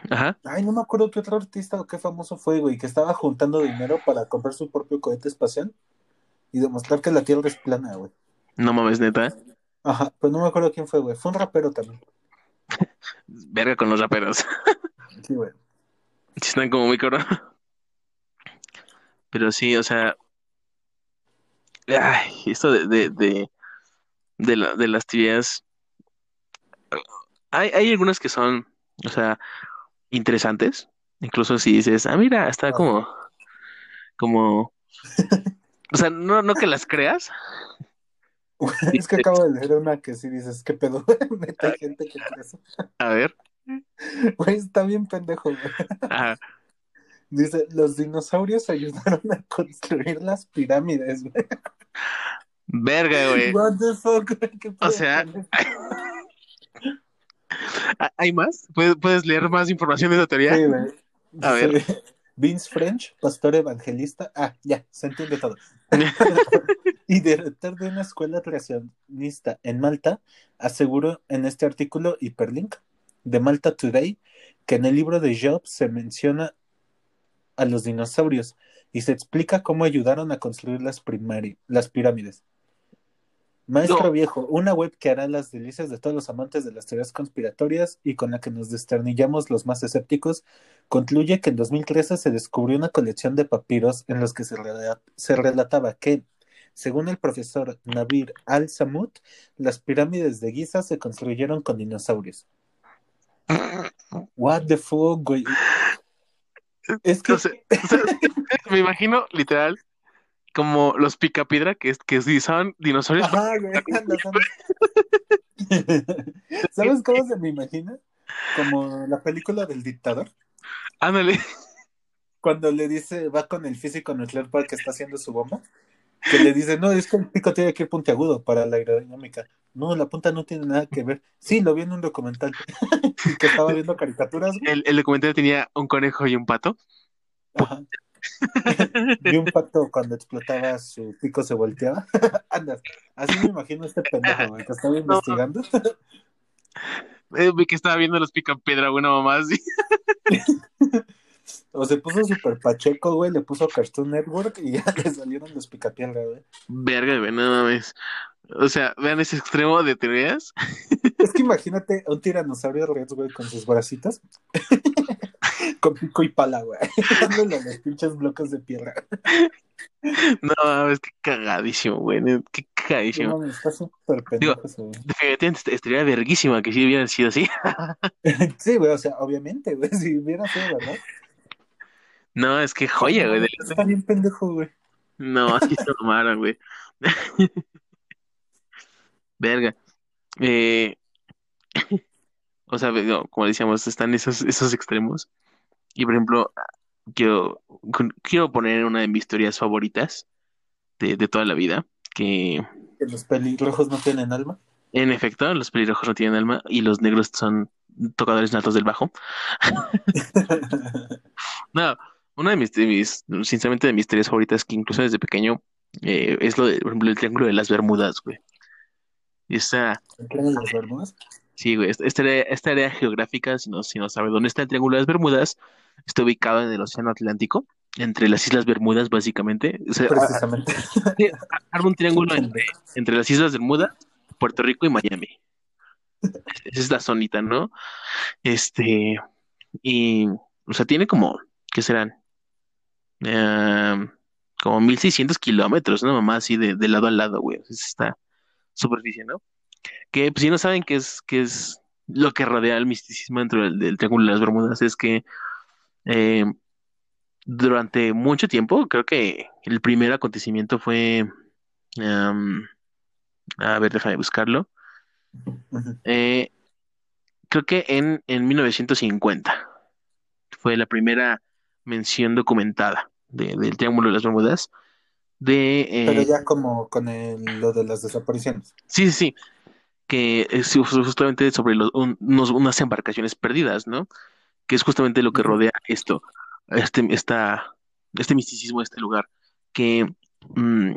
Ajá, Ay, no me acuerdo qué otro artista o qué famoso fue, güey, que estaba juntando dinero para comprar su propio cohete espacial y demostrar que la Tierra es plana, güey. no mames, neta, Ajá, pues no me acuerdo quién fue, güey. Fue un rapero también. <laughs> verga con los raperos, <laughs> Sí, güey. están como muy cabrón, pero sí, o sea, ay, esto de, de, de, de, la- de las teorías, hay, hay algunas que son, o sea, interesantes, incluso si dices, ah, mira, está como, como, o sea, no, no que las creas, <laughs> Es que acabo de leer una que sí dices, ¿qué pedo? <laughs> Neta, hay gente que cree eso. a ver, <laughs> Güey, está bien pendejo, güey. ajá, Dice, los dinosaurios ayudaron a construir las pirámides, güey. verga, güey, What the fuck, güey, pedo sea? ¿hay más? ¿Puedes, leer más información de esa teoría? Sí, güey. A ver. Vince French, pastor evangelista. Ah, ya, se entiende todo. <laughs> y director de una escuela creacionista en Malta, aseguró en este artículo hiperlink de Malta Today que en el libro de Job se menciona a los dinosaurios y se explica cómo ayudaron a construir las, las pirámides. Maestro No. Viejo, una web que hará las delicias de todos los amantes de las teorías conspiratorias y con la que nos desternillamos los más escépticos, concluye que en 2013 se descubrió una colección de papiros en los que se, rela- se relataba que, según el profesor Nabir al-Samut, las pirámides de Giza se construyeron con dinosaurios. What the fuck, güey. Es que o sea, <laughs> me imagino literal como los picapiedra que, que utilizaban dinosaurios. Ajá, güey, anda, anda. <laughs> ¿Sabes cómo <laughs> se me imagina? Como la película del dictador. Ándale. Cuando le dice, va con el físico nuclear para que está haciendo su bomba, que le dice, no, es que el pico tiene que ir puntiagudo para la aerodinámica. No, la punta no tiene nada que ver. Sí, lo vi en un documental. <laughs> que estaba viendo caricaturas. güey. El, el documental tenía un conejo y un pato. Ajá. <laughs> Y un <laughs> pato cuando explotaba su pico se volteaba. <laughs> Anda, así me imagino este pendejo, güey, que estaba investigando. Eh, vi que estaba viendo los picapiedra, una mamá así. O se puso super pacheco, güey, le puso Cartoon Network y ya le salieron los picapiedra, güey. Verga, güey, no mames. O sea, vean ese extremo de teorías. Es que imagínate un tiranosaurio rex, güey, con sus bracitos. Con pico y pala, güey. <laughs> Dándole los pinches bloques de piedra. No mames, qué cagadísimo, güey. Qué cagadísimo. está súper pendejo. Definitivamente estaría verguísima que si hubiera sido así. <laughs> Sí, güey, o sea, obviamente, güey, <laughs> si hubiera sido, ¿verdad? No, es que joya, güey. Está bien pendejo, güey. No, así se tomaron, güey. Verga. Eh, o sea, no, como decíamos, están esos, esos extremos. Y por ejemplo, quiero, quiero poner una de mis teorías favoritas de, de toda la vida, que Que los pelirrojos no tienen alma. en efecto, los pelirrojos no tienen alma y los negros son tocadores natos del bajo. <laughs> No, una de mis, de mis, sinceramente, de mis teorías favoritas, que incluso desde pequeño, eh, es lo de, por ejemplo, el triángulo de las Bermudas, güey. Y esta, ¿Entienden las Bermudas? Sí, güey, esta, esta área, esta área geográfica, si no, si no sabe dónde está el triángulo de las Bermudas, está ubicado en el Océano Atlántico, entre las Islas Bermudas, básicamente. O sea, Precisamente. arma un triángulo entre, entre las Islas Bermudas, Puerto Rico y Miami. Esa es la zonita, ¿no? Este, y, o sea, tiene como, ¿qué serán? Eh, como 1600 kilómetros, ¿no? Mamá, así de, de lado a lado, güey. Es esta superficie, ¿no? Que, pues, si no saben qué es, qué es lo que rodea el misticismo dentro del, del Triángulo de las Bermudas, es que eh, durante mucho tiempo, creo que el primer acontecimiento fue, a ver, déjame buscarlo. Eh, creo que en, en 1950 fue la primera mención documentada de- del Triángulo de las Bermudas. De, eh, Pero ya como con el- lo de las desapariciones. sí, sí, sí, que es justamente sobre los- un- unos- unas embarcaciones perdidas, ¿no? Que es justamente lo que rodea esto, este, esta, este misticismo de este lugar, que mm,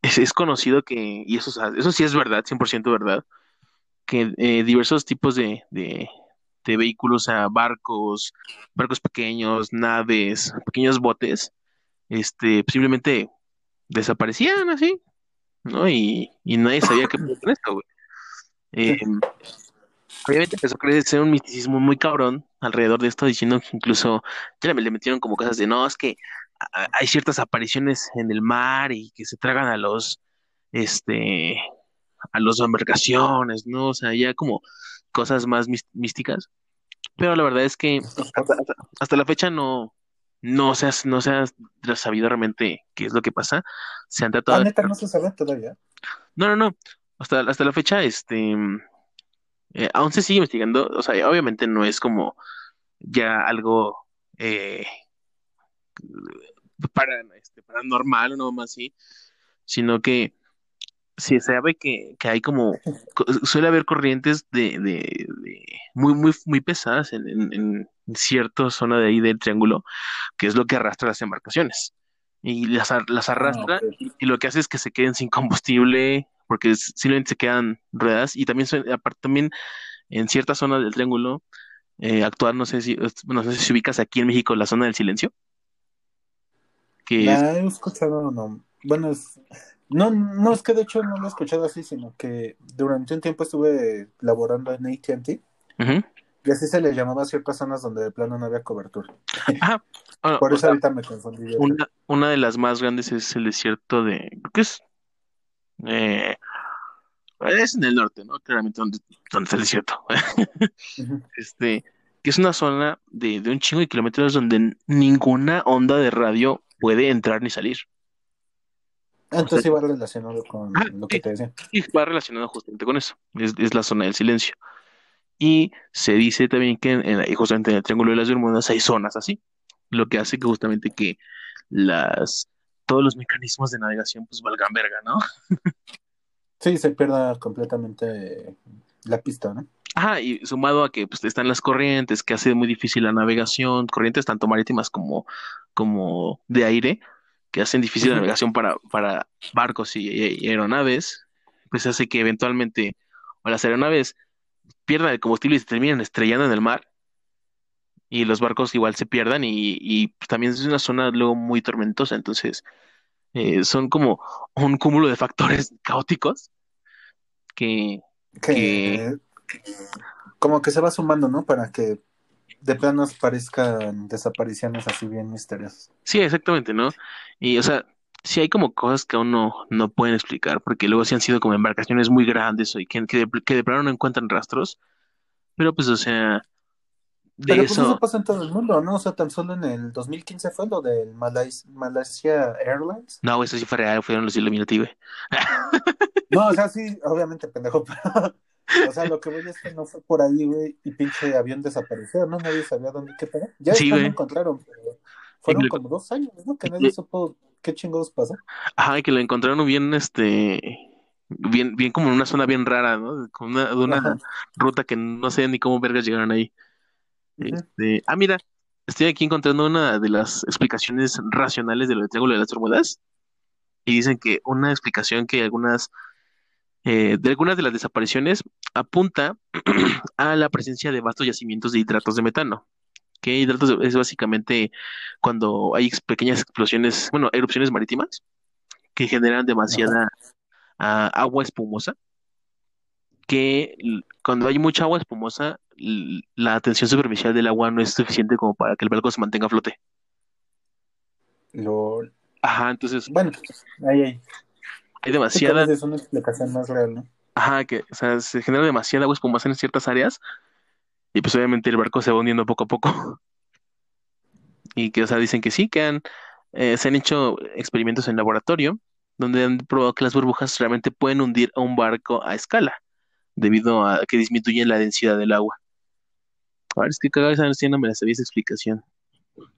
es, es conocido que, y eso, eso sí es verdad, 100% verdad, que eh, diversos tipos de, de, de vehículos, sea, barcos, barcos pequeños, naves, pequeños botes, este, simplemente desaparecían así, ¿no? Y, y nadie sabía qué pasó con esto, güey. Eh, obviamente empezó a crecer un misticismo muy cabrón alrededor de esto, diciendo que incluso ya le metieron como cosas de, no, es que hay ciertas apariciones en el mar y que se tragan a los, este, a las embarcaciones, ¿no? O sea, ya como cosas más místicas. Pero la verdad es que hasta, hasta- la fecha no, no se no se ha sabido realmente qué es lo que pasa. Se han Ah, tratado de... neta, no se sabe todavía. No, no, no. Hasta, hasta la fecha, este, eh, aún se sigue investigando. O sea, obviamente no es como ya algo eh, para, este, paranormal o no más así, sino que se sabe que, que hay como, co- suele haber corrientes de, de, de muy, muy, muy pesadas en, en, en cierta zona de ahí del triángulo, que es lo que arrastra las embarcaciones. y las, las Ah, arrastra y lo que hace es que se queden sin combustible porque simplemente se quedan ruedas y también, aparte, también en ciertas zonas del triángulo eh, actuar, no sé si, no sé si ubicas aquí en México la zona del silencio, que es, he escuchado, no. Bueno, es, no, no es que de hecho no lo he escuchado así, sino que durante un tiempo estuve laborando en AT&T Ujú. y así se le llamaba a ciertas zonas donde de plano no había cobertura. <laughs> Bueno, Por eso sea, ahorita me confundí. una, una de las más grandes es el desierto de, que es, eh, es en el norte, ¿no? Claramente donde, donde está el desierto. <laughs> Este, que es una zona de, de un chingo de kilómetros donde ninguna onda de radio puede entrar ni salir. Ah, Entonces iba relacionado con Ah, lo que te decía. Y va relacionado justamente con eso. Es, es la zona del silencio. Y se dice también que en, en- justamente en el Triángulo de las Bermudas hay zonas así. Lo que hace que justamente que las todos los mecanismos de navegación pues valgan verga, ¿no? Sí, se pierda completamente la pista, ¿no? Ajá, y sumado a que pues, están las corrientes, que hace muy difícil la navegación, corrientes tanto marítimas como, como de aire, que hacen difícil la navegación para, para barcos y, y aeronaves, pues hace que eventualmente o las aeronaves pierdan el combustible y se terminen estrellando en el mar, y los barcos igual se pierdan, y, y pues, también es una zona luego muy tormentosa, entonces eh, son como un cúmulo de factores <laughs> caóticos que, Que como que se va sumando, ¿no? Para que de planos parezcan desapariciones así bien misteriosas. Sí, exactamente, ¿no? Y, o sea, sí hay como cosas que aún no, no pueden explicar, porque luego sí han sido como embarcaciones muy grandes y que, que, de, que de plano no encuentran rastros, pero pues, o sea, de Pero pues eso, eso pasa en todo el mundo, ¿no? O sea, tan solo en el 2015 fue lo del Malais- Malaysia Airlines. no, eso sí fue real, fueron los Illuminati, güey. <laughs> No, o sea, sí, obviamente, pendejo, <laughs> pero... O sea, lo que voy es que no fue por ahí, güey, y pinche avión desapareció, ¿no? Nadie sabía dónde, qué pedo. Ya Sí, lo encontraron, pero fueron Y- como dos años, ¿no? Que nadie y- supo qué chingados pasó. Ajá, que lo encontraron bien, este, bien, bien como en una zona bien rara, ¿no? Con una, de una Ajá. ruta que no sé ni cómo vergas llegaron ahí. Este, ah, mira, estoy aquí encontrando una de las explicaciones racionales de lo del Triángulo de las Bermudas. Y dicen que una explicación que algunas, eh, de algunas de las desapariciones apunta <clears throat> a la presencia de vastos yacimientos de hidratos de metano. Que hidratos de- es básicamente cuando hay pequeñas explosiones, bueno, erupciones marítimas que generan demasiada ah, agua espumosa. Que cuando hay mucha agua espumosa, la tensión superficial del agua no es suficiente como para que el barco se mantenga a flote. Lo... Ajá, entonces Bueno, ahí, ahí. hay demasiada, es una explicación más real, ¿no? ajá, que, o sea, se genera demasiada agua espumosa en ciertas áreas y pues obviamente el barco se va hundiendo poco a poco. <laughs> Y que, o sea, dicen que sí, que han, eh, se han hecho experimentos en laboratorio donde han probado que las burbujas realmente pueden hundir a un barco a escala debido a que disminuyen la densidad del agua. A ver, es que cada vez no me la sabía esa explicación.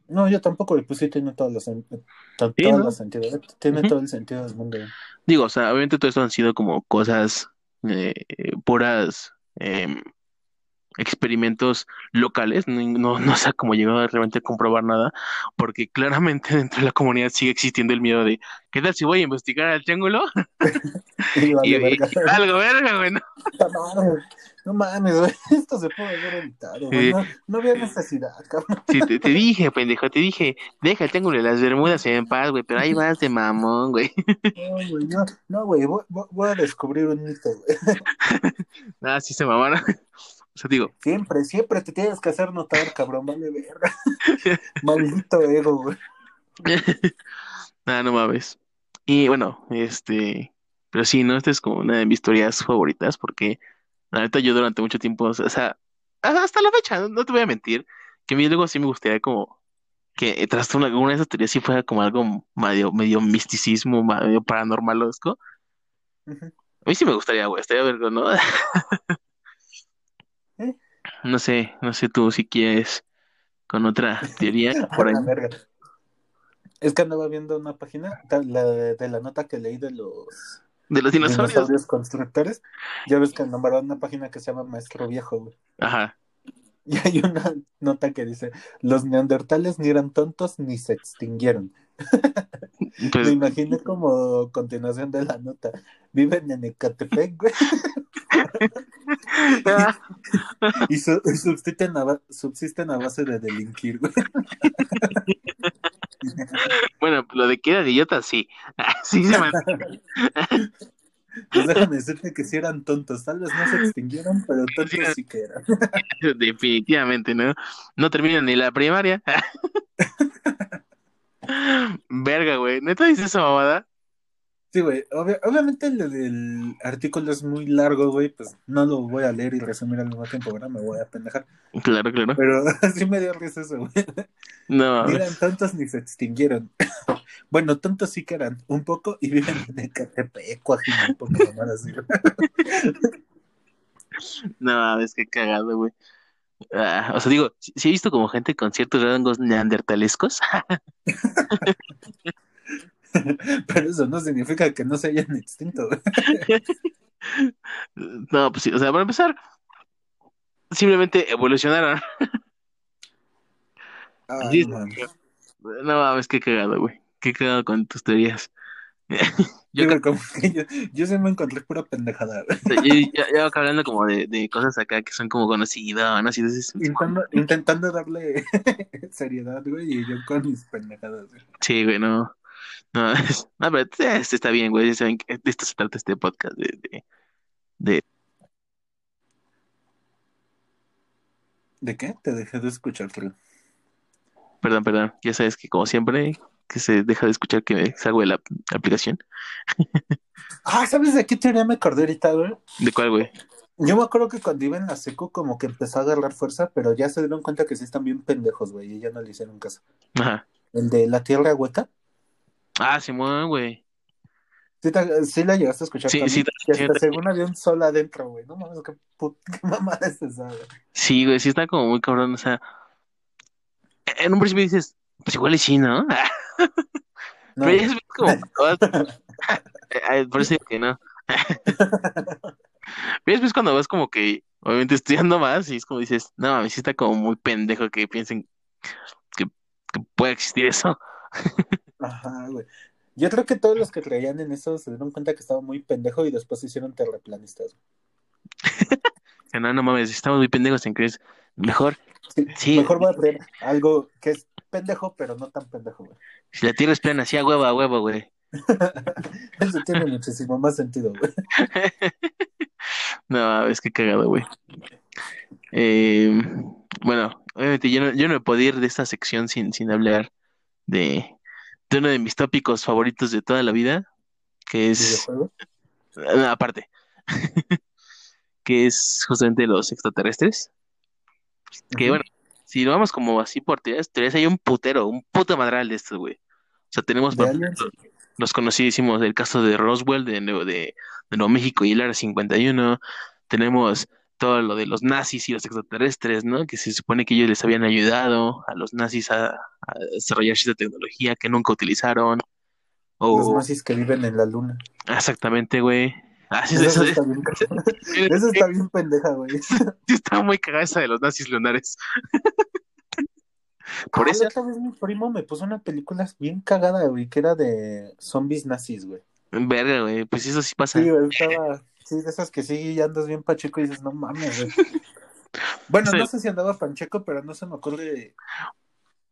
No, yo tampoco, pues sí tiene todas las, sentido, tiene Ujú. todo el sentido del mundo. Digo, o sea, obviamente todo esto han sido como cosas eh, puras em, experimentos locales, no, no, no sé cómo llegó a realmente a comprobar nada, porque claramente <laughs> dentro de la comunidad sigue existiendo el miedo de, ¿qué tal si voy a investigar al triángulo? <laughs> <laughs> Y vale, Y, verga. y algo verga, güey, ¿no? Mames, güey, esto se puede haber evitado, güey. Sí. No, no había necesidad, cabrón. Sí, te, te dije, pendejo, te dije, deja el triángulo de las Bermudas en paz, güey, pero ahí vas de mamón, güey. No, güey, no, no, güey, voy, voy- a descubrir un mito, güey. Ah, sí se mamaron. O sea, digo, Siempre, siempre te tienes que hacer notar, cabrón, vale verga. <laughs> Maldito ego, güey. nada, <laughs> no mames. Y bueno, este, pero sí, ¿no? Esta es como una de mis historias favoritas porque la neta yo durante mucho tiempo, o sea, hasta la fecha, no, no te voy a mentir, que a mí luego sí me gustaría como que tras una, una de esas teorías sí fuera como algo medio, medio misticismo, medio paranormalesco. Ujú. A mí sí me gustaría, güey, estaría vergo, ¿no? <laughs> No sé, no sé tú si quieres con otra teoría <laughs> por ahí. Es que andaba viendo una página, la de, de la nota que leí de los De los dinosaurios. dinosaurios constructores. Ya ves que nombraron una página que se llama Maestro Viejo, güey. Ajá. <laughs> Y hay una nota que dice, los neandertales ni eran tontos ni se extinguieron. <laughs> Pues, Me imaginé como continuación de la nota. Viven en Ecatepec, güey. <laughs> Y, su- y subsisten, a, ba- subsisten a base de delinquir, güey. <laughs> bueno, lo de que era de idiota, sí. <laughs> Sí se me Pues déjame decirte que sí eran tontos. Tal vez no se extinguieron, pero tontos sí que eran. Definitivamente, ¿no? No terminan ni la primaria. Verga, güey. ¿Neta dices esa mamada? Sí, güey. obvia- obviamente el, el artículo es muy largo, güey. Pues no lo voy a leer y resumir al mismo tiempo, ¿verdad? Me voy a pendejar. Claro, claro. Pero <laughs> sí me dio risa eso, güey. No, Ni eran tontos ni se extinguieron. <laughs> bueno, tontos sí que eran un poco y viven en Ecatepec, un poco mamada así, <laughs> no, es que cagado, güey. Ah, o sea, digo, sí, he visto como gente con ciertos rasgos neandertalescos. <laughs> Pero eso no significa que no se hayan extinto. <laughs> No, pues sí, o sea, para empezar, simplemente evolucionaron. <laughs> Ay, no mames. Qué cagado, güey. Qué cagado con tus teorías. Yo, güey, como que yo, yo sí me encontré pura pendejada, yo- acá hablando como de, de cosas acá que son como conocidas, ¿no? Así de- Intentando, intentando darle seriedad, güey, y yo con mis pendejadas, güey. Sí, güey, no. No, es- <laughs> no, pero este está bien, güey. ya saben que De esto se trata este podcast. De, de, de- ¿De qué? Te dejé de escuchar. Perdón, perdón. Ya sabes que como siempre, que se deja de escuchar que salgo de la aplicación. <laughs> Ah, ¿sabes de qué teoría me acordé ahorita, güey? ¿De cuál, güey? Yo me acuerdo que cuando iba en la seco como que empezó a agarrar fuerza, pero ya se dieron cuenta que sí están bien pendejos, güey, y ya no le hicieron caso. Ajá. El de la tierra hueca, Ah, Simón, güey. sí, te- sí la llegaste a escuchar Sí, también? sí, Que sí, hasta según había un sol adentro, güey. No mames, qué, put- <laughs> qué mamada es esa, güey. Sí, güey, sí está como muy cabrón. O sea, en un principio dices, pues igual y sí, ¿no? <laughs> No, Pero ya es como. <laughs> Por eso digo que no. Pero después cuando vas como que, obviamente estudiando más, y es como dices, no mames, sí está como muy pendejo que piensen que, que pueda existir eso. Ajá, güey. Yo creo que todos los que creían en eso se dieron cuenta que estaba muy pendejo y después se hicieron terraplanistas. Que <laughs> no, no mames, estamos muy pendejos en creer. Mejor, Sí, Sí. Mejor voy a creer algo que es pendejo, pero no tan pendejo, güey. si la tierra es plana, sí, a huevo, a huevo, güey. <laughs> Eso tiene muchísimo más sentido, güey. <laughs> No, es que cagado, güey. Eh, bueno, obviamente yo no, yo no me puedo ir de esta sección sin, sin hablar de, de uno de mis tópicos favoritos de toda la vida, que es, no, aparte, <laughs> que es justamente los extraterrestres. Que bueno, si lo vamos como así por teorías, teorías hay un putero, un puto madral de estos, güey. O sea, tenemos por los conocidísimos del caso de Roswell de Nuevo, de, de Nuevo México y el Área 51. Tenemos todo lo de los nazis y los extraterrestres, ¿no? Que se supone que ellos les habían ayudado a los nazis a, a desarrollar cierta tecnología que nunca utilizaron. Los nazis que viven en la luna. exactamente, güey. Ah, sí, Eso, eso- está bien, <laughs> <laughs> eso está bien pendeja, güey. <laughs> está muy cagada esa de los nazis lunares. Por Ah, eso, otra vez mi primo me puso una película bien cagada, güey, que era de zombies nazis, güey. verga, güey, pues eso sí pasa. Sí, estaba. Sí, de esas que sí, ya andas bien pacheco y dices, no mames, güey. <laughs> Bueno, Sí. no sé si andaba pancheco, pero no se me ocurre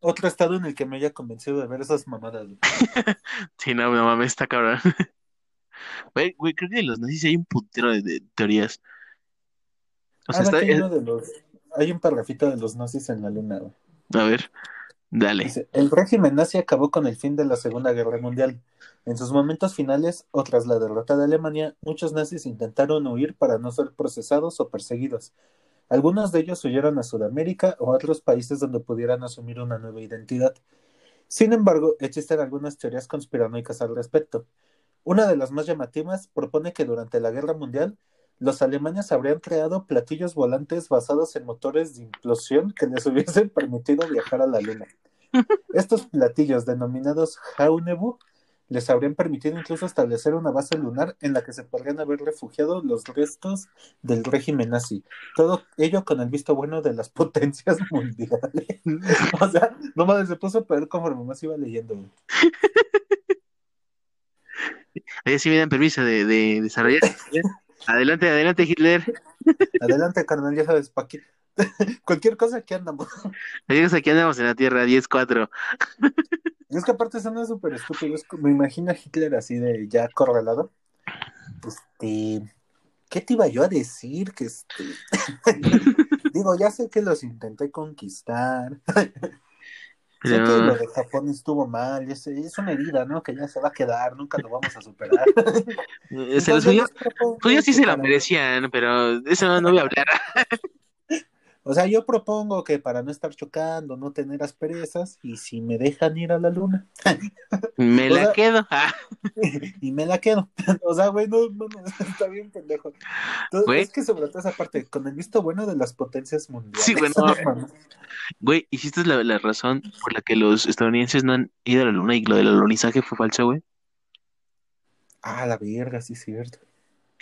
otro estado en el que me haya convencido de ver esas mamadas, güey. <laughs> Sí, no, no mames, está cabrón. <laughs> Güey, güey, creo que de los nazis hay un putero de, de teorías. O sea, Ah, está. hay uno de los. Hay un parrafito de los nazis en la luna, güey. A ver, dale. El régimen nazi acabó con el fin de la Segunda Guerra Mundial. En sus momentos finales, o tras la derrota de Alemania, muchos nazis intentaron huir para no ser procesados o perseguidos. Algunos de ellos huyeron a Sudamérica o a otros países donde pudieran asumir una nueva identidad. Sin embargo, existen algunas teorías conspiranoicas al respecto. Una de las más llamativas propone que durante la Guerra Mundial, los alemanes habrían creado platillos volantes basados en motores de implosión que les <laughs> hubiesen permitido viajar a la Luna. Estos platillos, denominados Jaunebu, les habrían permitido incluso establecer una base lunar en la que se podrían haber refugiado los restos del régimen nazi. Todo ello con el visto bueno de las <laughs> potencias mundiales. o sea, no mames, se puso peor conforme más iba leyendo. Ahí sí me dan permiso de, de desarrollar. <laughs> Adelante, adelante, Hitler. Adelante, carnal, ya sabes, pa' qué. <laughs> Cualquier cosa que andamos. Amigos, aquí andamos en la Tierra 10-4. Y es que aparte súper estúpido. Es como- me imagino a Hitler así de ya acorralado. Este, ¿qué te iba yo a decir? Que este, <laughs> digo, ya sé que los intenté conquistar. <laughs> Sé que lo de Japón estuvo mal. es una herida, ¿no? Que ya se va a quedar, nunca lo vamos a superar. <laughs> se los judíos, propongo judíos sí se lo para- merecían, pero de eso no, no voy a hablar. <laughs> O sea, yo propongo que para no estar chocando, no tener asperezas, y si me dejan ir a la luna, <laughs> Me O la sea- quedo. <laughs> Y me la quedo. <laughs> O sea, güey, no, no, no, está bien pendejo. Entonces, Güey. Es que sobre todo esa parte, con el visto bueno de las potencias mundiales. Sí, bueno. no. Güey, ¿y si esta es la, la razón por la que los estadounidenses no han ido a la luna y lo del alunizaje fue falso, güey? Ah, la verga, sí es cierto.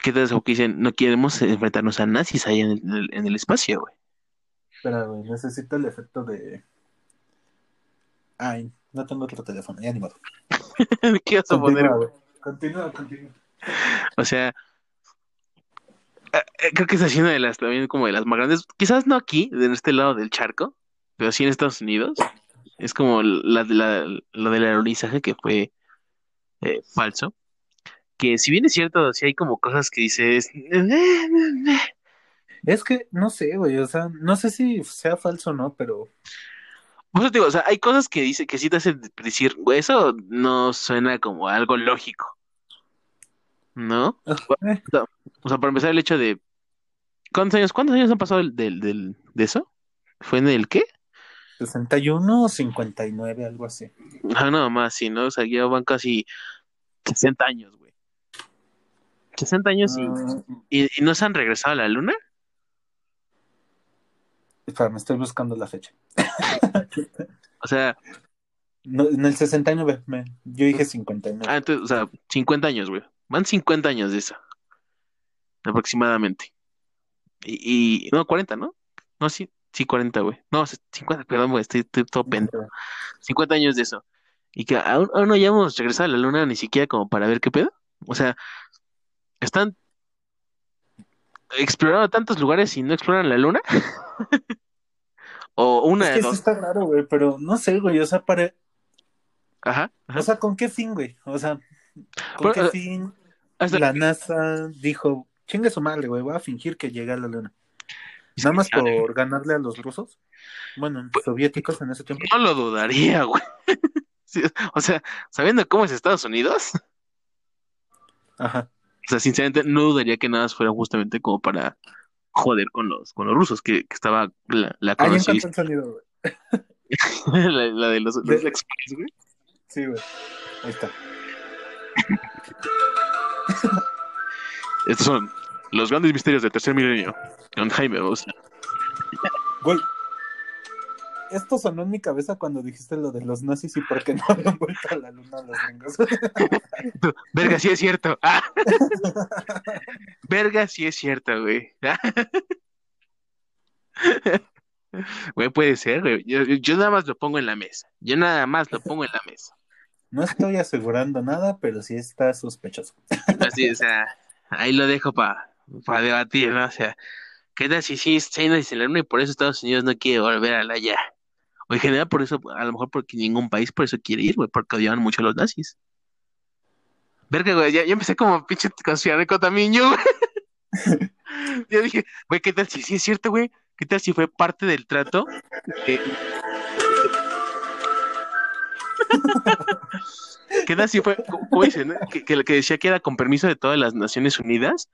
¿Qué tal eso que dicen? No queremos enfrentarnos a nazis ahí en el- en el espacio, güey. Espera, güey, necesito el efecto de. Ay, no tengo otro teléfono, ya ni modo. <laughs> ¿Qué vas a poner? Continúa, güey. Continúa, continúa. O sea, eh, eh, creo que es así una de las también como de las más grandes, quizás no aquí, en este lado del charco, pero sí en Estados Unidos. Es como la, la, lo del alunizaje que fue eh, falso. Que si bien es cierto, sí hay como cosas que dices, "Eh, Es que, no sé, güey, o sea, no sé si sea falso o no, pero. Digo, o sea, hay cosas que dice que sí te hacen decir, güey, eso no suena como algo lógico. ¿No? eh, O sea, para empezar el hecho de ¿cuántos años, cuántos años han pasado del, del, del- de eso? ¿Fue en el qué? 61 o 59, algo así. Ah, no, más, sí, ¿no? O sea, ya van casi 60 años, güey. 60 años y, Ah, y, y no se han regresado a la luna. Espera, me estoy buscando la fecha. <laughs> O sea, No, en el 69, me- yo dije 59. ah, entonces, o sea, 50 años, güey. Van 50 años de eso. Aproximadamente. Y, y no, 40, ¿no? No, sí, sí, 40, güey. No, 50, perdón, güey, estoy, estoy todo pendejo. 50 años de eso. Y que aún, aún no hayamos regresado a la luna ni siquiera como para ver qué pedo. O sea, están explorando tantos lugares y no exploran la luna. <laughs> o una Es de que sí dos. está raro, güey, pero no sé, güey, o sea, para... Ajá, ajá. O sea, ¿con qué fin, güey? O sea, Pero, ¿con qué eh, fin Hasta- la NASA dijo, chingue su madre, güey, voy a fingir que llegué a la luna? Nada más por ganarle a los rusos. Bueno, soviéticos en ese tiempo. No lo dudaría, güey. <laughs> Sí, o sea, sabiendo cómo es Estados Unidos, Ajá. O sea, sinceramente no dudaría que nada fuera justamente como para joder con los, con los rusos, que, que estaba la, la Ah, ya encontré el sonido, güey. <laughs> la, la de los, los De- Express, güey. Sí, güey. Ahí está. <laughs> Estos son los grandes misterios del tercer milenio. Con Jaime. Güey. Esto sonó en mi cabeza cuando dijiste lo de los nazis y por qué no habían vuelto a la luna los gringos. <laughs> Verga, sí es cierto. Ah. <laughs> Verga, sí es cierto, güey. <laughs> Güey, puede ser, güey. Yo, yo nada más lo pongo en la mesa. Yo nada más lo pongo en la mesa. No estoy asegurando nada, pero sí está sospechoso. Así, o sea, ahí lo dejo para debatir, ¿no? O sea, ¿qué tal si sí nazis en la luna y por eso Estados Unidos no quiere volver a la ya? O en general por eso, a lo mejor porque ningún país por eso quiere ir, güey, porque odiaban mucho a los nazis. Verga, güey, ya, ya empecé como pinche conspiranoico también yo, güey. <laughs> Yo dije, güey, ¿qué tal si sí es cierto, güey? ¿Qué tal si fue parte del trato? Eh, <laughs> ¿Qué tal si fue, cómo dicen, eh? que, que, que decía que era con permiso de todas las Naciones Unidas?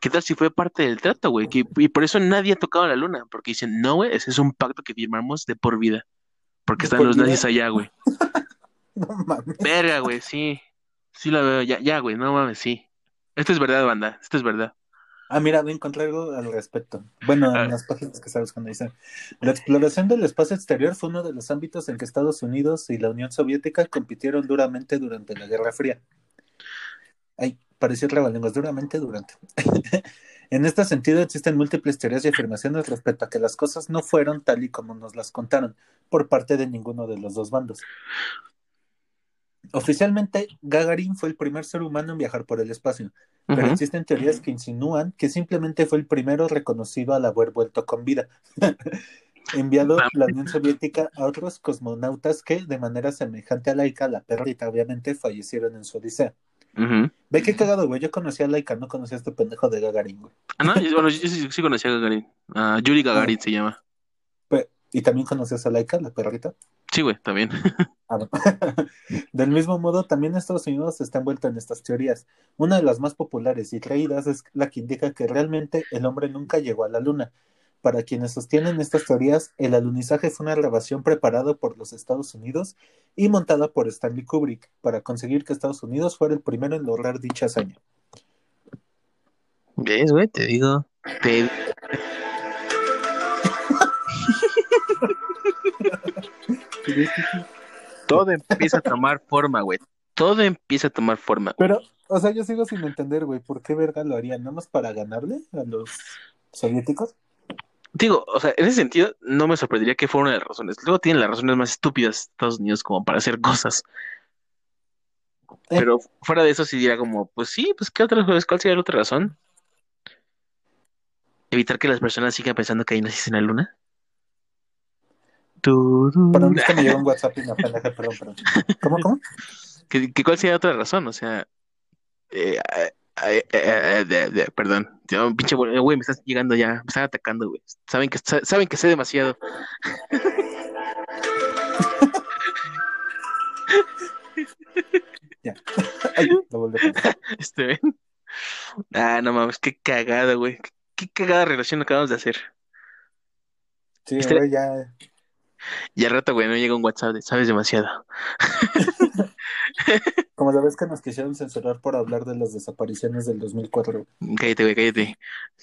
¿Qué tal si fue parte del trato, güey? Que- y por eso nadie ha tocado la luna, porque dicen, no, güey, ese es un pacto que firmamos de por vida. Porque ¿De están los vida? nazis allá, güey. <laughs> No mames. Verga, güey, sí. Sí lo veo, ya, ya, güey, no mames, sí. Esto es verdad, banda, esto es verdad. Ah, mira, voy a encontrar algo al respecto. Bueno, Ah. en las páginas que estaba buscando dicen, la exploración del espacio exterior fue uno de los ámbitos en que Estados Unidos y la Unión Soviética compitieron duramente durante la Guerra Fría. Ay, pareció trabalenguas, duramente durante. <laughs> en este sentido existen múltiples teorías y afirmaciones respecto a que las cosas no fueron tal y como nos las contaron por parte de ninguno de los dos bandos. Oficialmente, Gagarin fue el primer ser humano en viajar por el espacio, pero existen teorías que insinúan que simplemente fue el primero reconocido al haber vuelto con vida, <laughs> enviado la Unión Soviética a otros cosmonautas que, de manera semejante a Laika, la perrita, obviamente, fallecieron en su odisea. Ujú. Ve qué cagado, güey. Yo conocía a Laika, no conocía a este pendejo de Gagarin, güey. Ah, no, yo- bueno, yo sí, sí conocí a Gagarin. Ah, Yuri Gagarin se llama. Y también conocías a Laika, la perrita. Sí, güey, también. <laughs> Ah, no. <laughs> Del mismo modo, también Estados Unidos está envuelto en estas teorías. Una de las más populares y creídas es la que indica que realmente el hombre nunca llegó a la Luna. Para quienes sostienen estas teorías, el alunizaje fue una grabación preparada por los Estados Unidos y montada por Stanley Kubrick para conseguir que Estados Unidos fuera el primero en lograr dicha hazaña. ¿Ves, güey? Te digo. Te... Todo empieza a tomar forma, güey. Todo empieza a tomar forma. Pero, o sea, yo sigo sin entender, güey, ¿por qué verga lo harían? ¿Nada más para ganarle a los soviéticos? Digo, o sea, en ese sentido, no me sorprendería que fuera una de las razones. Luego tienen las razones más estúpidas de Estados Unidos como para hacer cosas. Eh. Pero fuera de eso sí diría como, pues sí, pues ¿qué otra ¿Cuál sería la otra razón? Evitar que las personas sigan pensando que ahí naciste en la luna. Perdón, es que me llegó un <laughs> WhatsApp y me pendeja, perdón, perdón. ¿Cómo, cómo? <laughs> ¿Qué, qué- cuál sería otra razón? O sea, eh, eh, eh, eh, de- de- perdón, Yo, pinche güey, me estás llegando ya, me están atacando, güey. Saben que sa- saben que sé demasiado. <laughs> Ay, lo volví a poner. Este, ven. Ah, no mames, qué cagada, güey. Qué, qué cagada relación acabamos de hacer. Sí, Este- güey, ya. Y al rato, güey, me llega un WhatsApp de sabes demasiado. <laughs> <laughs> Como la vez que nos quisieron censurar por hablar de las desapariciones del 2004. güey. Cállate, güey, cállate.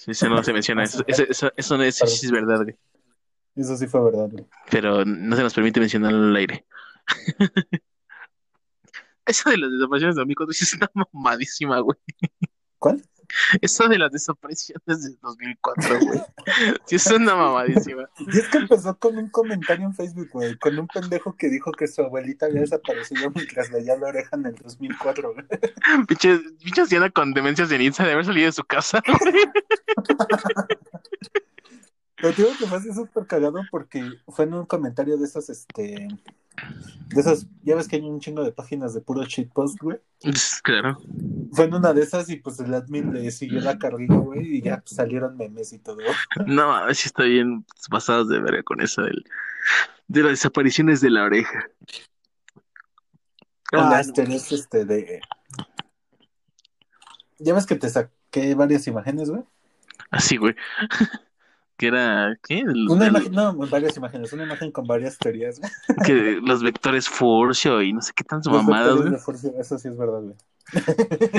Eso no se menciona. Eso, eso, eso, eso no es, verdad, güey. Eso sí fue verdad, güey. Pero no se nos permite mencionarlo al aire. <laughs> Eso de las desapariciones de 2004 sí es una mamadísima, güey. ¿Cuál? <laughs> Eso de las desapariciones de 2004, güey. Sí es una mamadísima. Y es que empezó con un comentario en Facebook, güey, con un pendejo que dijo que su abuelita había desaparecido mientras leía la oreja en el 2004, güey. Pinche, pinche anciana con demencias de Nitsa de haber salido de su casa. <laughs> güey. Te digo que fue súper cagado porque fue en un comentario de esos, este... De esos, ya ves que hay un chingo de páginas de puro shitpost, güey. Claro. Fue en una de esas y pues el admin le siguió la carrilla, güey, y ya pues, salieron memes y todo. <laughs> No, a ver si estoy bien pasados de verga con eso del, de las desapariciones de la oreja. Ah, teorías, este, de... Ya ves que te saqué varias imágenes, güey. Así, güey. <laughs> Que era, ¿qué? El- Una el- imagen, no, varias imágenes, una imagen con varias teorías, güey. <laughs> que los vectores Furcio y no sé qué Los mamadas, vectores güey. Forcio, eso sí es verdad, güey.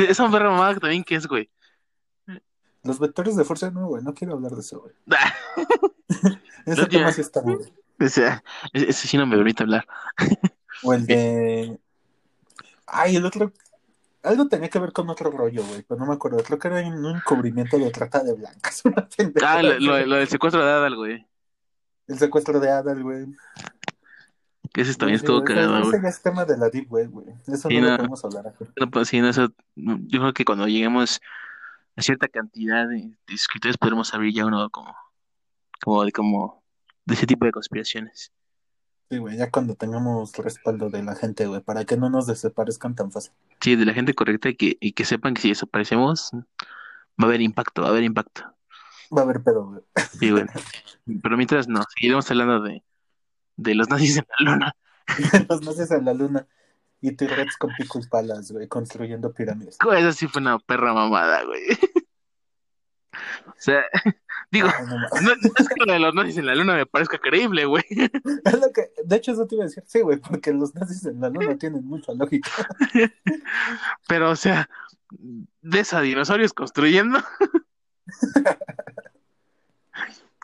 Esa perra mamada también que es, güey. Los vectores de Forcio, no, güey, no quiero hablar de eso, güey. <laughs> Ese tema sí está muy... O sea, ese sí no me permite hablar. O el <laughs> de... Ay, el otro... Algo tenía que ver con otro rollo, güey, pero no me acuerdo. Creo que era un un encubrimiento de trata de blancas. <laughs> una Ah, lo, lo- lo del secuestro de Adal, güey. El secuestro de Adal, güey. Que ese también Sí, estuvo cagado, güey. ese ya es tema de la Deep Web, güey. Eso Sí, no, no. lo podemos hablar aquí. No, pues sí, no, eso, yo creo que cuando lleguemos a cierta cantidad de, de escritores podremos abrir ya uno como, como de como de ese tipo de conspiraciones. Sí, güey, ya cuando tengamos respaldo de la gente, güey, para que no nos desaparezcan tan fácil. Sí, de la gente correcta y que, y que sepan que si desaparecemos va a haber impacto, va a haber impacto. Va a haber pedo, güey. Sí, güey. <laughs> Pero mientras no, seguiremos hablando de, de los nazis en la luna. <laughs> Los nazis en la luna y T-Rex con pico y palas, güey, construyendo pirámides. Esa sí fue una perra mamada, güey. <laughs> O sea, digo, no <laughs> no, es que lo de los nazis en la luna me parezca creíble, güey. <laughs> Es lo que, de hecho, eso te iba a decir. Sí, güey, porque los nazis en la luna tienen mucha lógica. <laughs> Pero, o sea, de esa dinosaurios construyendo.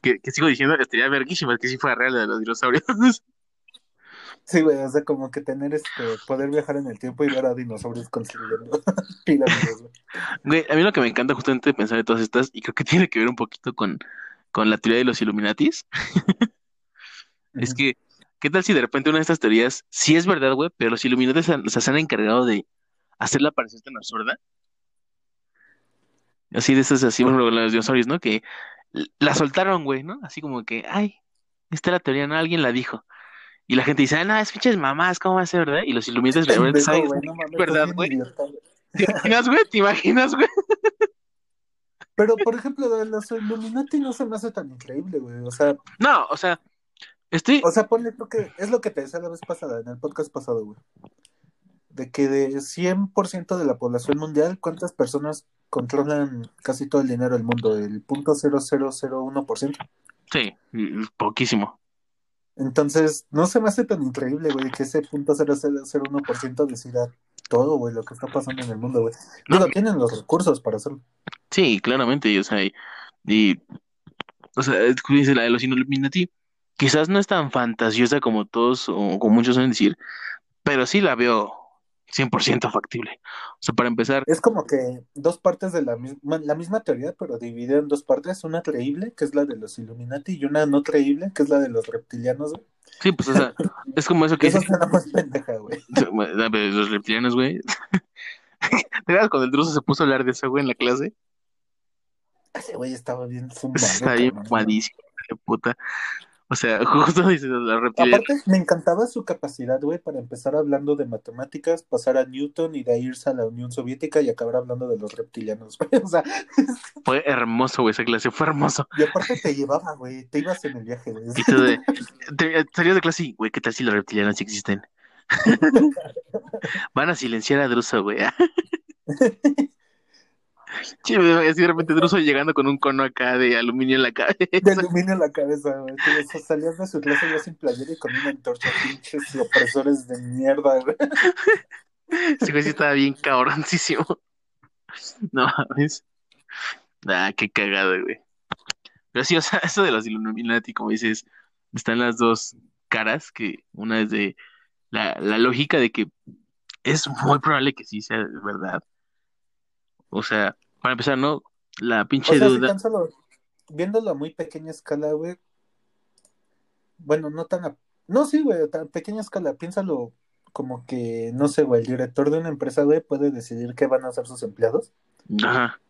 que, que sigo diciendo, estaría verguísima que si fuera real de los dinosaurios. Sí, güey, o sea, como que tener este, poder viajar en el tiempo y ver a dinosaurios construyendo <laughs> pirámides, güey. Güey, a mí lo que me encanta justamente pensar de todas estas, y creo que <laughs> tiene que ver un poquito con, con la teoría de los Illuminatis, <laughs> es que, ¿qué tal si de repente una de estas teorías sí es verdad, güey, pero los Illuminatis se, se han encargado de hacerla parecer tan absurda? Así de esas, así, por ejemplo, los dinosaurios, ¿no? Que la soltaron, güey, ¿no? Así como que, ay, esta es la teoría, ¿no? Alguien la dijo. Y la gente dice, ah, no, es pinches mamás, ¿cómo va a ser, verdad? Y los Pendejo, saben güey, no mames, verdad, güey. ¿Te imaginas, güey? ¿Te imaginas, güey? Pero, por ejemplo, lo de los Illuminati no se me hace tan increíble, güey. O sea, No, o sea, estoy, o sea, ponle tú que es lo que te decía la vez pasada, en el podcast pasado, güey. De que de 100% de la población mundial, ¿cuántas personas controlan casi todo el dinero del mundo? El punto .0001%. sí, mm, poquísimo. Entonces, no se me hace tan increíble, güey, que ese punto .0001% decida todo, güey, lo que está pasando en el mundo, güey. No, Digo, tienen los recursos para hacerlo. sí, claramente, y, o sea, y, y, o sea, dice la de los Illuminati, quizás no es tan fantasiosa como todos o como muchos suelen decir, pero sí la veo 100% factible. O sea, para empezar, Es como que dos partes de la misma, la misma teoría, pero dividida en dos partes. Una creíble, que es la de los Illuminati, y una no creíble, que es la de los reptilianos, güey. sí, pues, o sea, <laughs> es como eso que Eso suena más pendeja, güey. <laughs> los reptilianos, güey. <laughs> ¿Te acuerdas cuando el druso se puso a hablar de eso, güey, en la clase? Ese güey estaba bien zumbado, Está bien malísimo, de puta. O sea, <laughs> justo dice los reptilianos. Aparte, me encantaba su capacidad, güey, para empezar hablando de matemáticas, pasar a Newton y de irse a la Unión Soviética y acabar hablando de los reptilianos, <laughs> güey. O sea, <laughs> Fue hermoso, güey, esa clase, fue hermoso. y aparte te llevaba, güey, te ibas en el viaje, güey. Y tú de, te- salías de clase y, güey, ¿qué tal si los reptilianos existen? Van a silenciar a Druso, güey. Sí, así de repente Druso llegando con un cono acá de aluminio en la cabeza. De aluminio en la cabeza, güey. Salías de su clase ya sin playera y con una antorcha, pinches opresores de mierda, güey. Ese güey sí estaba bien cabroncísimo. No mames. Ah, qué cagado, güey. Pero sí, o sea, eso de los Illuminati, como dices, están las dos caras, que una es de la, la lógica de que es muy probable que sí sea verdad. O sea, para empezar, ¿no? La O pinche sea, si duda. tan solo viéndolo a muy pequeña escala, güey. Bueno, no tan a... No, sí, güey, a tan pequeña escala. Piénsalo como que, no sé, güey, el director de una empresa, güey, puede decidir qué van a hacer sus empleados. Ajá.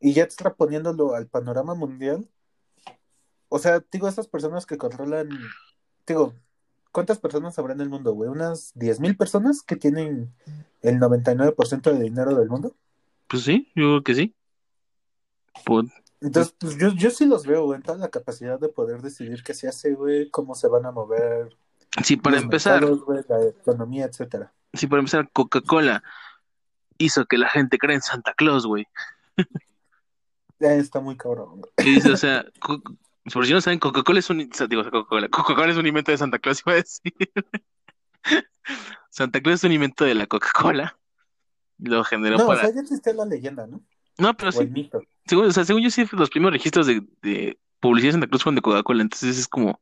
Y ya extraponiéndolo al panorama mundial. O sea, digo, esas personas que controlan... Digo, ¿cuántas personas habrá en el mundo, güey? ¿Unas 10.000 personas que tienen el 99% de dinero del mundo? Pues sí, yo creo que sí. Pues, Entonces, pues yo, yo sí los veo, güey, en toda la capacidad de poder decidir qué se hace, güey, cómo se van a mover sí, para los empezar, mercados, güey, la economía, etcétera. sí, para empezar, Coca-Cola hizo que la gente crea en Santa Claus, güey. Ya está muy cabrón, güey. Dice, o sea, por si no saben, Coca-Cola es un, digo, Coca-Cola, Coca-Cola es un invento de Santa Claus, <laughs> iba a decir. Santa Claus es un invento de la Coca-Cola. Lo generó No, o para. sea, ya existía la leyenda, ¿no? No, pero O sí, el mito. según, o sea, según yo sí, los primeros registros de, de publicidad de Santa Cruz fueron de Coca-Cola, entonces es como,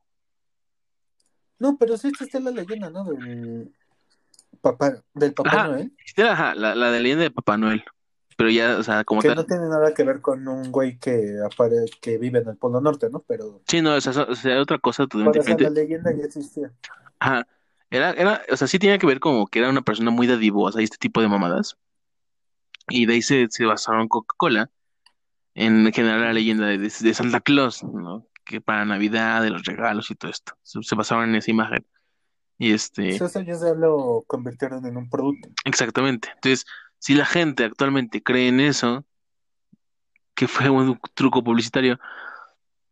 No, pero sí existía la leyenda, ¿no? Del papá, del Papá Ajá. Noel, ajá, la, la de leyenda de Papá Noel, pero ya, o sea, como que tal, no tiene nada que ver con un güey que apare que vive en el Polo Norte, ¿no? Pero sí, no, o sea, o sea, otra cosa totalmente esa la diferente, leyenda ya existía. ajá, era, era, o sea, sí tenía que ver como que era una persona muy dadivosa y este tipo de mamadas, y de ahí se, se basaron Coca-Cola en generar la leyenda de, de Santa Claus, ¿no? Que para Navidad, de los regalos y todo esto, se, se basaron en esa imagen, y este... Eso ya se lo convirtieron en un producto. Exactamente. Entonces, si la gente actualmente cree en eso, que fue un truco publicitario,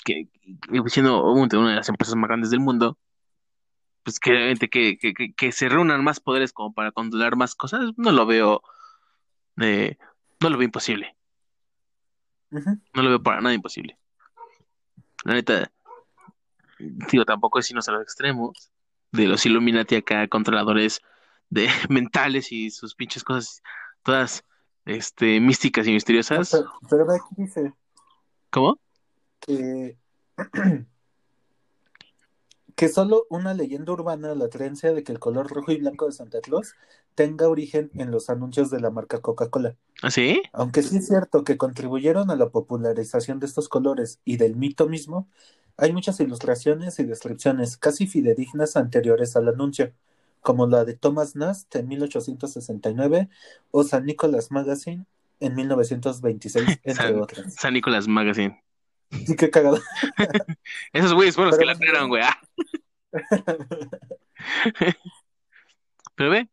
que, que siendo una de las empresas más grandes del mundo, pues que, que, que, que se reúnan más poderes como para controlar más cosas, no lo veo, eh, no lo veo imposible. No lo veo para nada imposible. La neta, digo, tampoco es irnos a los extremos de los Illuminati acá, controladores de <laughs> mentales y sus pinches cosas, todas este, místicas y misteriosas. Pero, aquí dice, ¿Cómo? que, <clears throat> que solo una leyenda urbana la creencia de que el color rojo y blanco de Santa Claus tenga origen en los anuncios de la marca Coca-Cola. ¿Ah, sí? Aunque sí es cierto que contribuyeron a la popularización de estos colores y del mito mismo, hay muchas ilustraciones y descripciones casi fidedignas anteriores al anuncio, como la de Thomas Nast en 1869 o San Nicholas Magazine en 1926, <laughs> entre San, otras. San Nicolás Magazine. Sí, qué cagado. <laughs> Esos güeyes fueron los que la crearon, güey. Ah. <laughs> Pero ve,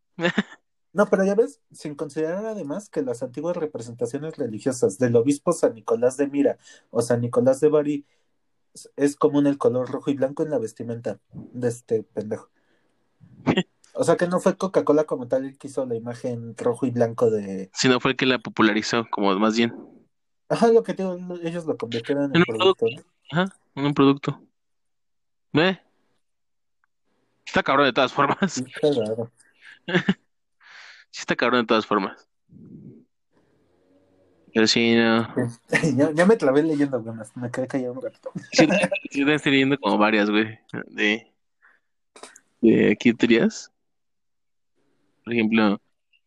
No, pero ya ves, sin considerar además que las antiguas representaciones religiosas del obispo San Nicolás de Mira o San Nicolás de Bari es común el color rojo y blanco en la vestimenta de este pendejo. O sea que no fue Coca-Cola como tal el que hizo la imagen rojo y blanco de... si no fue el que la popularizó, como más bien. Ajá, lo que digo, lo- ellos lo convirtieron en En un producto. ¿no? Ajá, en un producto. Ve. Está cabrón de todas formas. Sí, cagado. <laughs> Sí está cabrón de todas formas. Pero sí, no. <laughs> ya, ya me clavé leyendo algunas, me quedé callado un rato. <laughs> Sí, sí te estoy leyendo como varias, güey. De, de aquí teorías. Por ejemplo,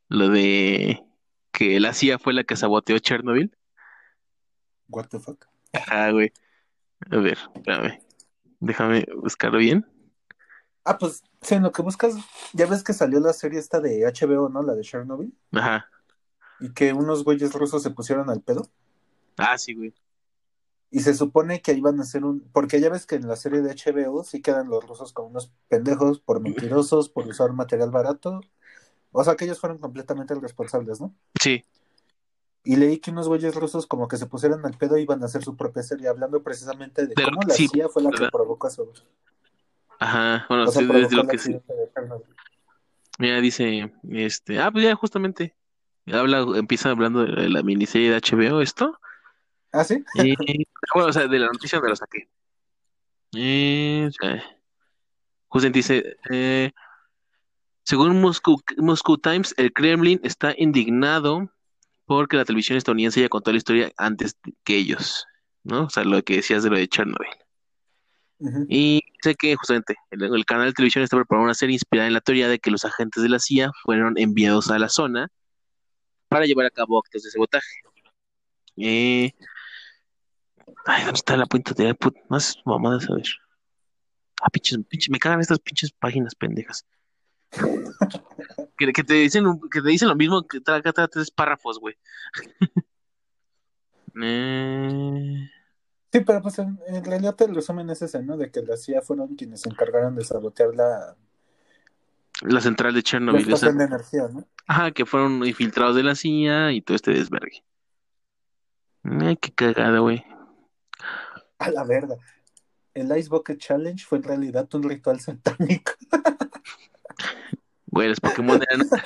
lo de que la CIA fue la que saboteó Chernobyl. What the fuck. Ah, güey. A ver, espérame. Déjame buscarlo bien. Ah, pues, sí, en lo que buscas, ya ves que salió la serie esta de HBO, ¿no? La de Chernobyl. Ajá. Y que unos güeyes rusos se pusieron al pedo. Ah, sí, güey. Y se supone que iban a hacer un. Porque ya ves que en la serie de HBO sí quedan los rusos como unos pendejos por mentirosos, por usar material barato. O sea que ellos fueron completamente responsables, ¿no? Sí. Y leí que unos güeyes rusos como que se pusieron al pedo y iban a hacer su propia serie, hablando precisamente de cómo la sí, CIA fue la que provocó eso. Ajá. Bueno, sí, desde lo que sí. Mira, dice, este, ah, pues ya justamente. Habla, empieza hablando de la miniserie de HBO, esto. ¿Ah, sí? Y, <laughs> bueno, o sea, de la noticia me lo saqué. Eh, justamente dice, eh, según Moscow, Moscow Times, el Kremlin está indignado porque la televisión estadounidense ya contó la historia antes que ellos, ¿no? O sea, lo que decías de lo de Chernobyl. Y sé que justamente el, canal de televisión está preparando una serie inspirada en la teoría de que los agentes de la CIA fueron enviados a la zona para llevar a cabo actos de sabotaje. Eh, ay, ¿dónde está la punta de put? Más mamadas, a ver. Ah, pinches, pinches, me cagan estas pinches páginas pendejas. Que, que te dicen, que te dicen lo mismo que traga tres párrafos, güey. <laughs> Eh, Sí, pero pues en, en realidad el resumen es ese, ¿no? De que la CIA fueron quienes se encargaron de sabotear la, la central de la Chernobyl. esa- estación de energía, ¿no? Ajá, que fueron infiltrados de la CIA y todo este desvergue. Ay, qué cagada, güey. A la verga. El Ice Bucket Challenge fue en realidad un ritual satánico. Güey, los Pokémon eran. <laughs>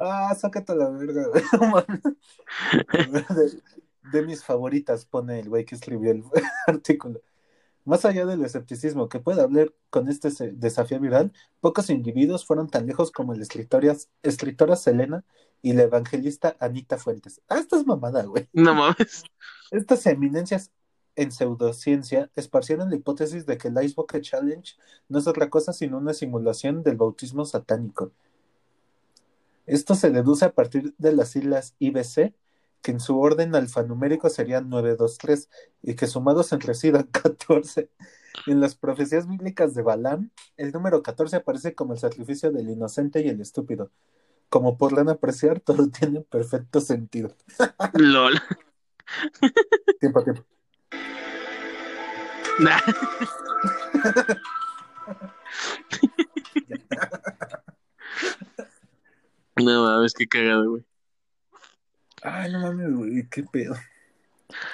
Ah, sácate a la verga, güey. <laughs> <laughs> De, mis favoritas, pone el güey que escribió el <laughs> artículo. Más allá del escepticismo que puede haber con este desafío viral, pocos individuos fueron tan lejos como la escritora, escritora Selena y la evangelista Anita Fuentes. Ah, esta es mamada, güey. No mames. Estas eminencias en pseudociencia esparcieron la hipótesis de que el Ice Bucket Challenge no es otra cosa sino una simulación del bautismo satánico. Esto se deduce a partir de las siglas IBC, que en su orden alfanumérico serían 923 y que sumados entre sí dan 14. <laughs> En las profecías bíblicas de Balaam, el número 14 aparece como el sacrificio del inocente y el estúpido. Como podrán apreciar, <laughs> todo tiene perfecto sentido. LOL. <laughs> Tiempo, tiempo. Nah. No mames, qué cagado, güey. Ay, no mames, güey, qué pedo.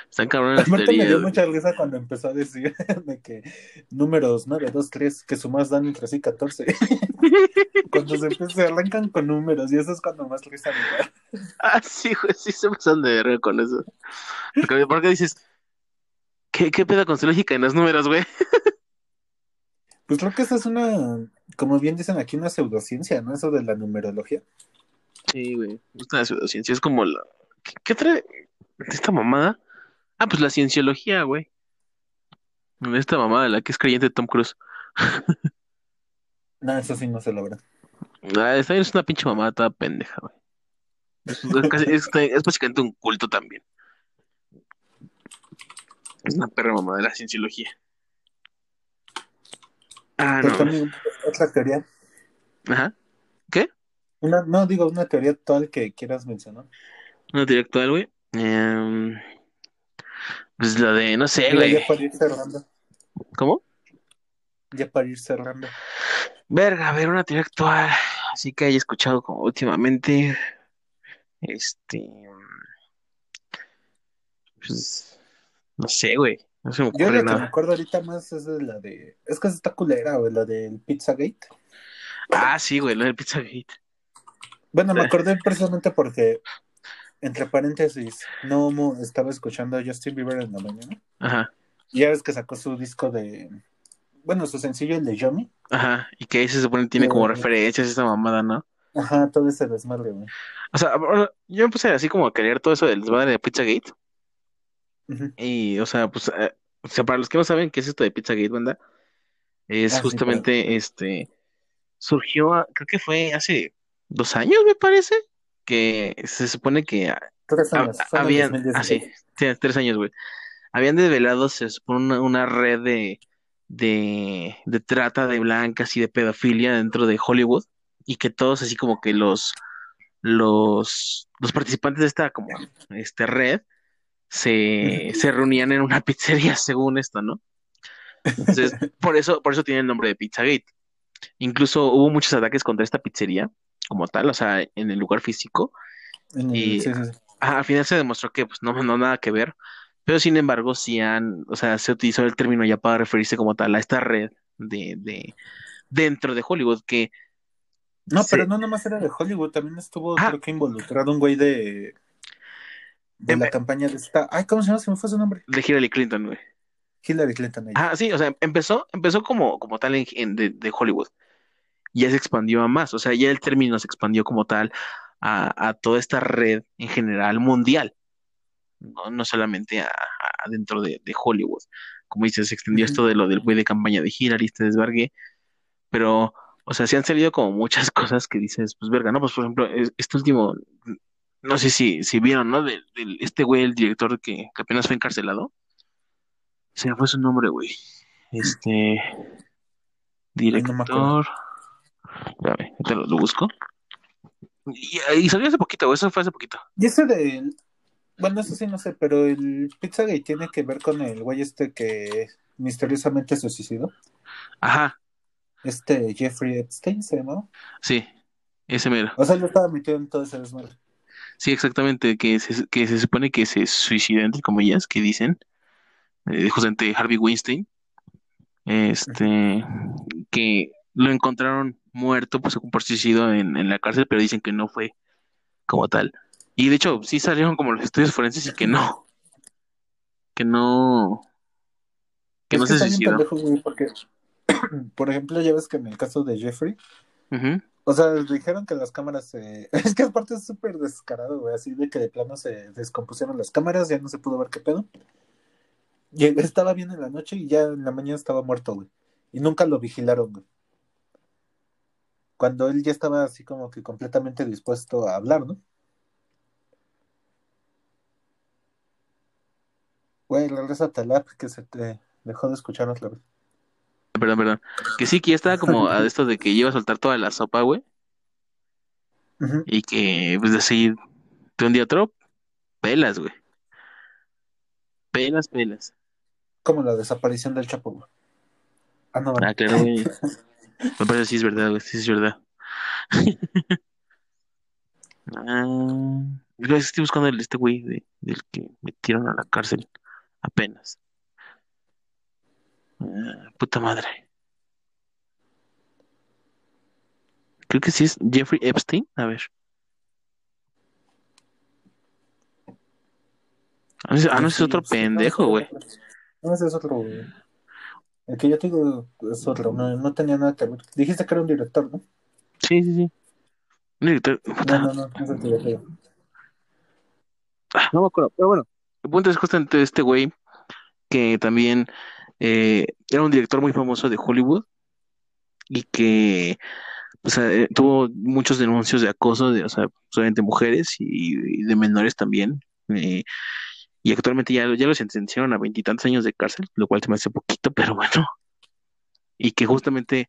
Están cabrones Aparte me teorías, dio mucha risa cuando empezó a decir <laughs> de que números 9, 2, 3, que sumas dan entre sí 14. <laughs> cuando se, empieza- se arrancan con números y eso es cuando más risa me da. Ah, sí, güey, sí se pasan de verga con eso. Porque, porque dices, ¿qué, qué pedo con su lógica en los números, güey? Pues creo que esa es una, como bien dicen aquí, una pseudociencia, ¿no? Eso de la numerología. Sí, güey. Me gusta la pseudociencia. Es como la. ¿Qué, qué trae esta mamada? Ah, pues la cienciología, güey. Esta mamá de la que es creyente de Tom Cruise. <laughs> No, eso sí no se logra. Ah, esta es una pinche mamá toda pendeja, güey. Es, es <laughs> casi- es- es básicamente un culto también. Es una perra mamá de la cienciología. Ah, Pero no. también otra teoría. Ajá. No, digo, una teoría actual que quieras mencionar. Una teoría actual, güey. Em, pues la de, no sé, güey. ya para ir cerrando. ¿Cómo? Ya para ir cerrando. Verga, a ver, una teoría actual. Así que haya escuchado como últimamente. Este. Pues. No sé, güey. No se me Yo ocurre la que me nada. acuerdo ahorita más es de la de. Es que está culera, güey, la del Pizzagate. Ah, sí, güey, lo del Pizzagate. Bueno, me acordé precisamente porque, entre paréntesis, no estaba escuchando a Justin Bieber en la mañana. Ajá, Y ya ves que sacó su disco de. Bueno, su sencillo, el de Yomi. ajá. Y que ahí se supone que tiene como referencias esta mamada, ¿no? Ajá, todo ese desmadre, güey. O sea, yo empecé así como a querer todo eso del desmadre de Pizzagate. Ujú. Y, o sea, pues, eh, o sea, para los que no saben qué es esto de Pizzagate, banda, es Ah, sí, justamente, este, surgió, a- creo que fue hace dos años, me parece, que se supone que ah, Tres años. habían, 2016. así, sí, tres años, güey, habían desvelado, se supone, una, una red de, de, de trata de blancas y de pedofilia dentro de Hollywood, y que todos así como que los, los, los participantes de esta como, este, red, se, se reunían en una <laughs> pizzería, según esto, ¿no? Entonces, <laughs> por eso, por eso tiene el nombre de Pizzagate. Incluso hubo muchos ataques contra esta pizzería, como tal, o sea, en el lugar físico. Y- sí, sí, sí. Al final se demostró que pues no, no nada que ver, pero sin embargo, sí han, o sea, se utilizó el término ya para referirse como tal a esta red de, de dentro de Hollywood que No, se- pero no nomás era de Hollywood, también estuvo, Ah. creo que involucrado un güey de. De Em- la campaña de esta. Ay, ¿cómo se llama? Se me fue su nombre. de Hillary Clinton, güey. Hillary Clinton. ella. Ah, sí, o sea, empezó, empezó como, como tal en, en- de, de Hollywood. Ya se expandió a más, o sea, ya el término se expandió como tal a, a toda esta red en general mundial, no, no solamente a, a dentro de, de Hollywood. Como dices, se extendió esto de lo del güey de campaña de Hillary, este desbargue, pero, o sea, sí han salido como muchas <laughs> cosas que dices, pues verga, ¿no? Pues por ejemplo, es- este último, no sé si, si vieron, ¿no? De, este güey, el director que, que apenas fue encarcelado. Se me fue su nombre, güey. Este. acuerdo. Espérame, ahorita lo, lo busco. Y, y salió hace poquito. Eso fue hace poquito. Y ese de. Bueno, eso sí no sé, pero el Pizzagate tiene que ver con el güey este que misteriosamente se suicidó. Ajá, Este Jeffrey Epstein se llamaba. sí. Ese mero. O sea, él estaba metido en todo ese desmadre. Sí, exactamente. Que se, que se supone que se suicidó, entre comillas, que dicen. Eh, justamente Harvey Weinstein. Este. Que lo encontraron muerto pues, por suicidio en, en la cárcel, pero dicen que no fue como tal. Y de hecho, sí salieron como los estudios forenses y que no. Que no. Que Es no se suicidó. pendejo, güey, porque, <clears throat> por ejemplo, ya ves que en el caso de Jeffrey, o sea, dijeron que las cámaras se... <laughs> Es que aparte es súper descarado, güey, así de que de plano se descompusieron las cámaras, ya no se pudo ver qué pedo. Y él estaba bien en la noche y ya en la mañana estaba muerto, güey. Y nunca lo vigilaron, güey. Cuando él ya estaba así como que completamente dispuesto a hablar, ¿no? Güey, regresa a Talap, que se te dejó de escuchar otra vez. Perdón, perdón. Que sí, que ya estaba como a <laughs> esto de que iba a soltar toda la sopa, güey. Y que, pues, seguir de un día a otro, pelas, güey. Pelas, pelas. Como la desaparición del Chapo, güey. Ah, no, Ah, claro, güey. <laughs> Me parece sí es verdad, güey. Sí es verdad. <laughs> ah, estoy buscando el este güey de, del que metieron a la cárcel apenas. Ah, puta madre. Creo que sí es Jeffrey Epstein. A ver. Ah, no, es otro pendejo, güey. No, ese es otro, güey. El que yo te digo es otro, no, no tenía nada que ver. Dijiste que era un director, ¿no? Sí, sí, sí. Un director- No, no, no, no es el digo. Ah, no me acuerdo, pero bueno, El punto es justamente este güey que también eh, era un director muy famoso de Hollywood y que o sea, eh, tuvo muchos denuncios de acoso de, o sea, solamente mujeres y, y de menores también. eh, y actualmente ya, lo- ya lo sentenciaron a veintitantos años de cárcel, lo cual se me hace poquito, pero bueno. <laughs> Y que justamente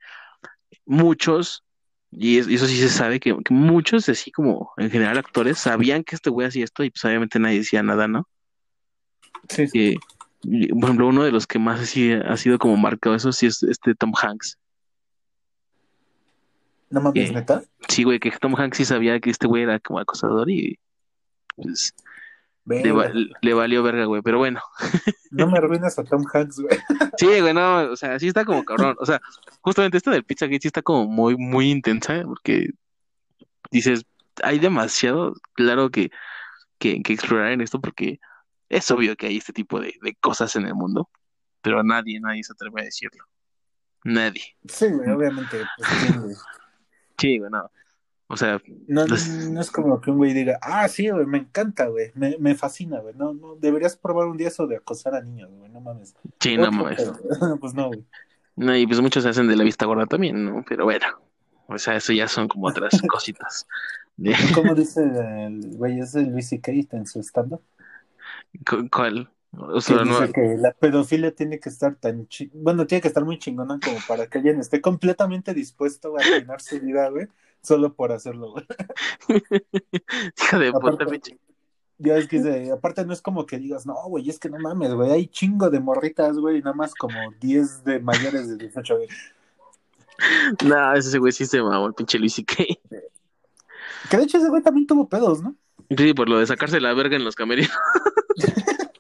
muchos, y, es- y eso sí se sabe, que, que muchos, así como en general actores, sabían que este güey hacía esto y pues obviamente nadie decía nada, ¿no? Sí, por ejemplo, uno de los que más así ha sido como marcado eso sí es este Tom Hanks. No mames, que- neta. Sí, güey, que Tom Hanks sí sabía que este güey era como acosador y pues le, va- Verga. le valió verga, güey, pero bueno. No me arruinas a Tom Hanks, güey. <laughs> Sí, güey, no, o sea, sí está como cabrón. O sea, justamente esta del Pizzagate sí está como muy, muy intensa, porque dices, hay demasiado, claro que, que, que explorar en esto, porque es obvio que hay este tipo de, de cosas en el mundo, pero nadie, nadie se atreve a decirlo. Nadie. Sí, güey, obviamente. Pues, sí, güey. Sí, güey, no. O sea, No, Pues- no es como que un güey diga, ah, sí, güey, me encanta, güey, me, me fascina, güey. No, no, deberías probar un día eso de acosar a niños, güey, no mames. sí, no mames. <laughs> pues no, güey. No, y pues muchos se hacen de la vista gorda también, ¿no? Pero bueno, o sea, eso ya son como otras <laughs> cositas. ¿Cómo dice el güey ese Luis C.K. en su stand-up? ¿cu- ¿Cuál? O Que no, dice que la pedofilia tiene que estar tan chi- bueno, tiene que estar muy chingona como para que alguien esté completamente dispuesto a arruinar su vida, güey, solo por hacerlo, güey. <laughs> hija de puta, pinche. Ya es que aparte no es como que digas, no, güey, es que no mames, güey, hay chingo de morritas, güey, y nada más como 10 de mayores de 18, güey. <laughs> No, ese güey sí se mamó, el pinche Luis C.K. Que de hecho ese güey también tuvo pedos, ¿no? Sí, por lo de sacarse la verga en los camerinos. <laughs>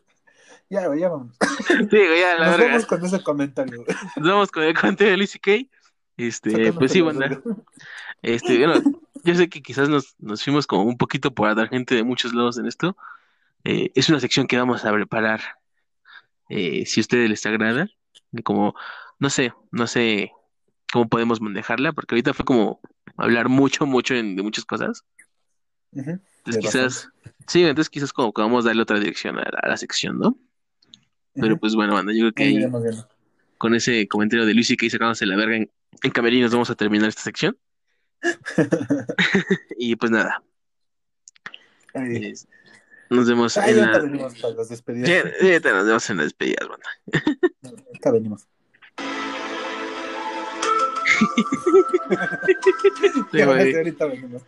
Ya, güey, ya vamos. Sí, güey, ya la Nos verga. vamos con ese comentario, güey. Nos vamos con el comentario de Luis C.K. Este, pues sí, banda. verga. Este, bueno, yo sé que quizás nos, nos fuimos como un poquito por dar gente de muchos lados en esto. Eh, es una sección que vamos a preparar. eh, si a ustedes les agrada, como, no sé, no sé cómo podemos manejarla, porque ahorita fue como hablar mucho, mucho en- de muchas cosas. Entonces De quizás, sí, entonces quizás como que vamos a darle otra dirección a la, a la sección, ¿no? Pero pues bueno, banda, yo creo que Ahí ahí, con ese comentario de Luis y que sacándose la verga en, en camerinos vamos a terminar esta sección. <laughs> Y pues nada, es- nos vemos Ahí en la... venimos para las despedidas. Ya, ya ahorita nos vemos en las despedidas, banda. Ahorita venimos. <laughs> Sí, güey. ahorita venimos.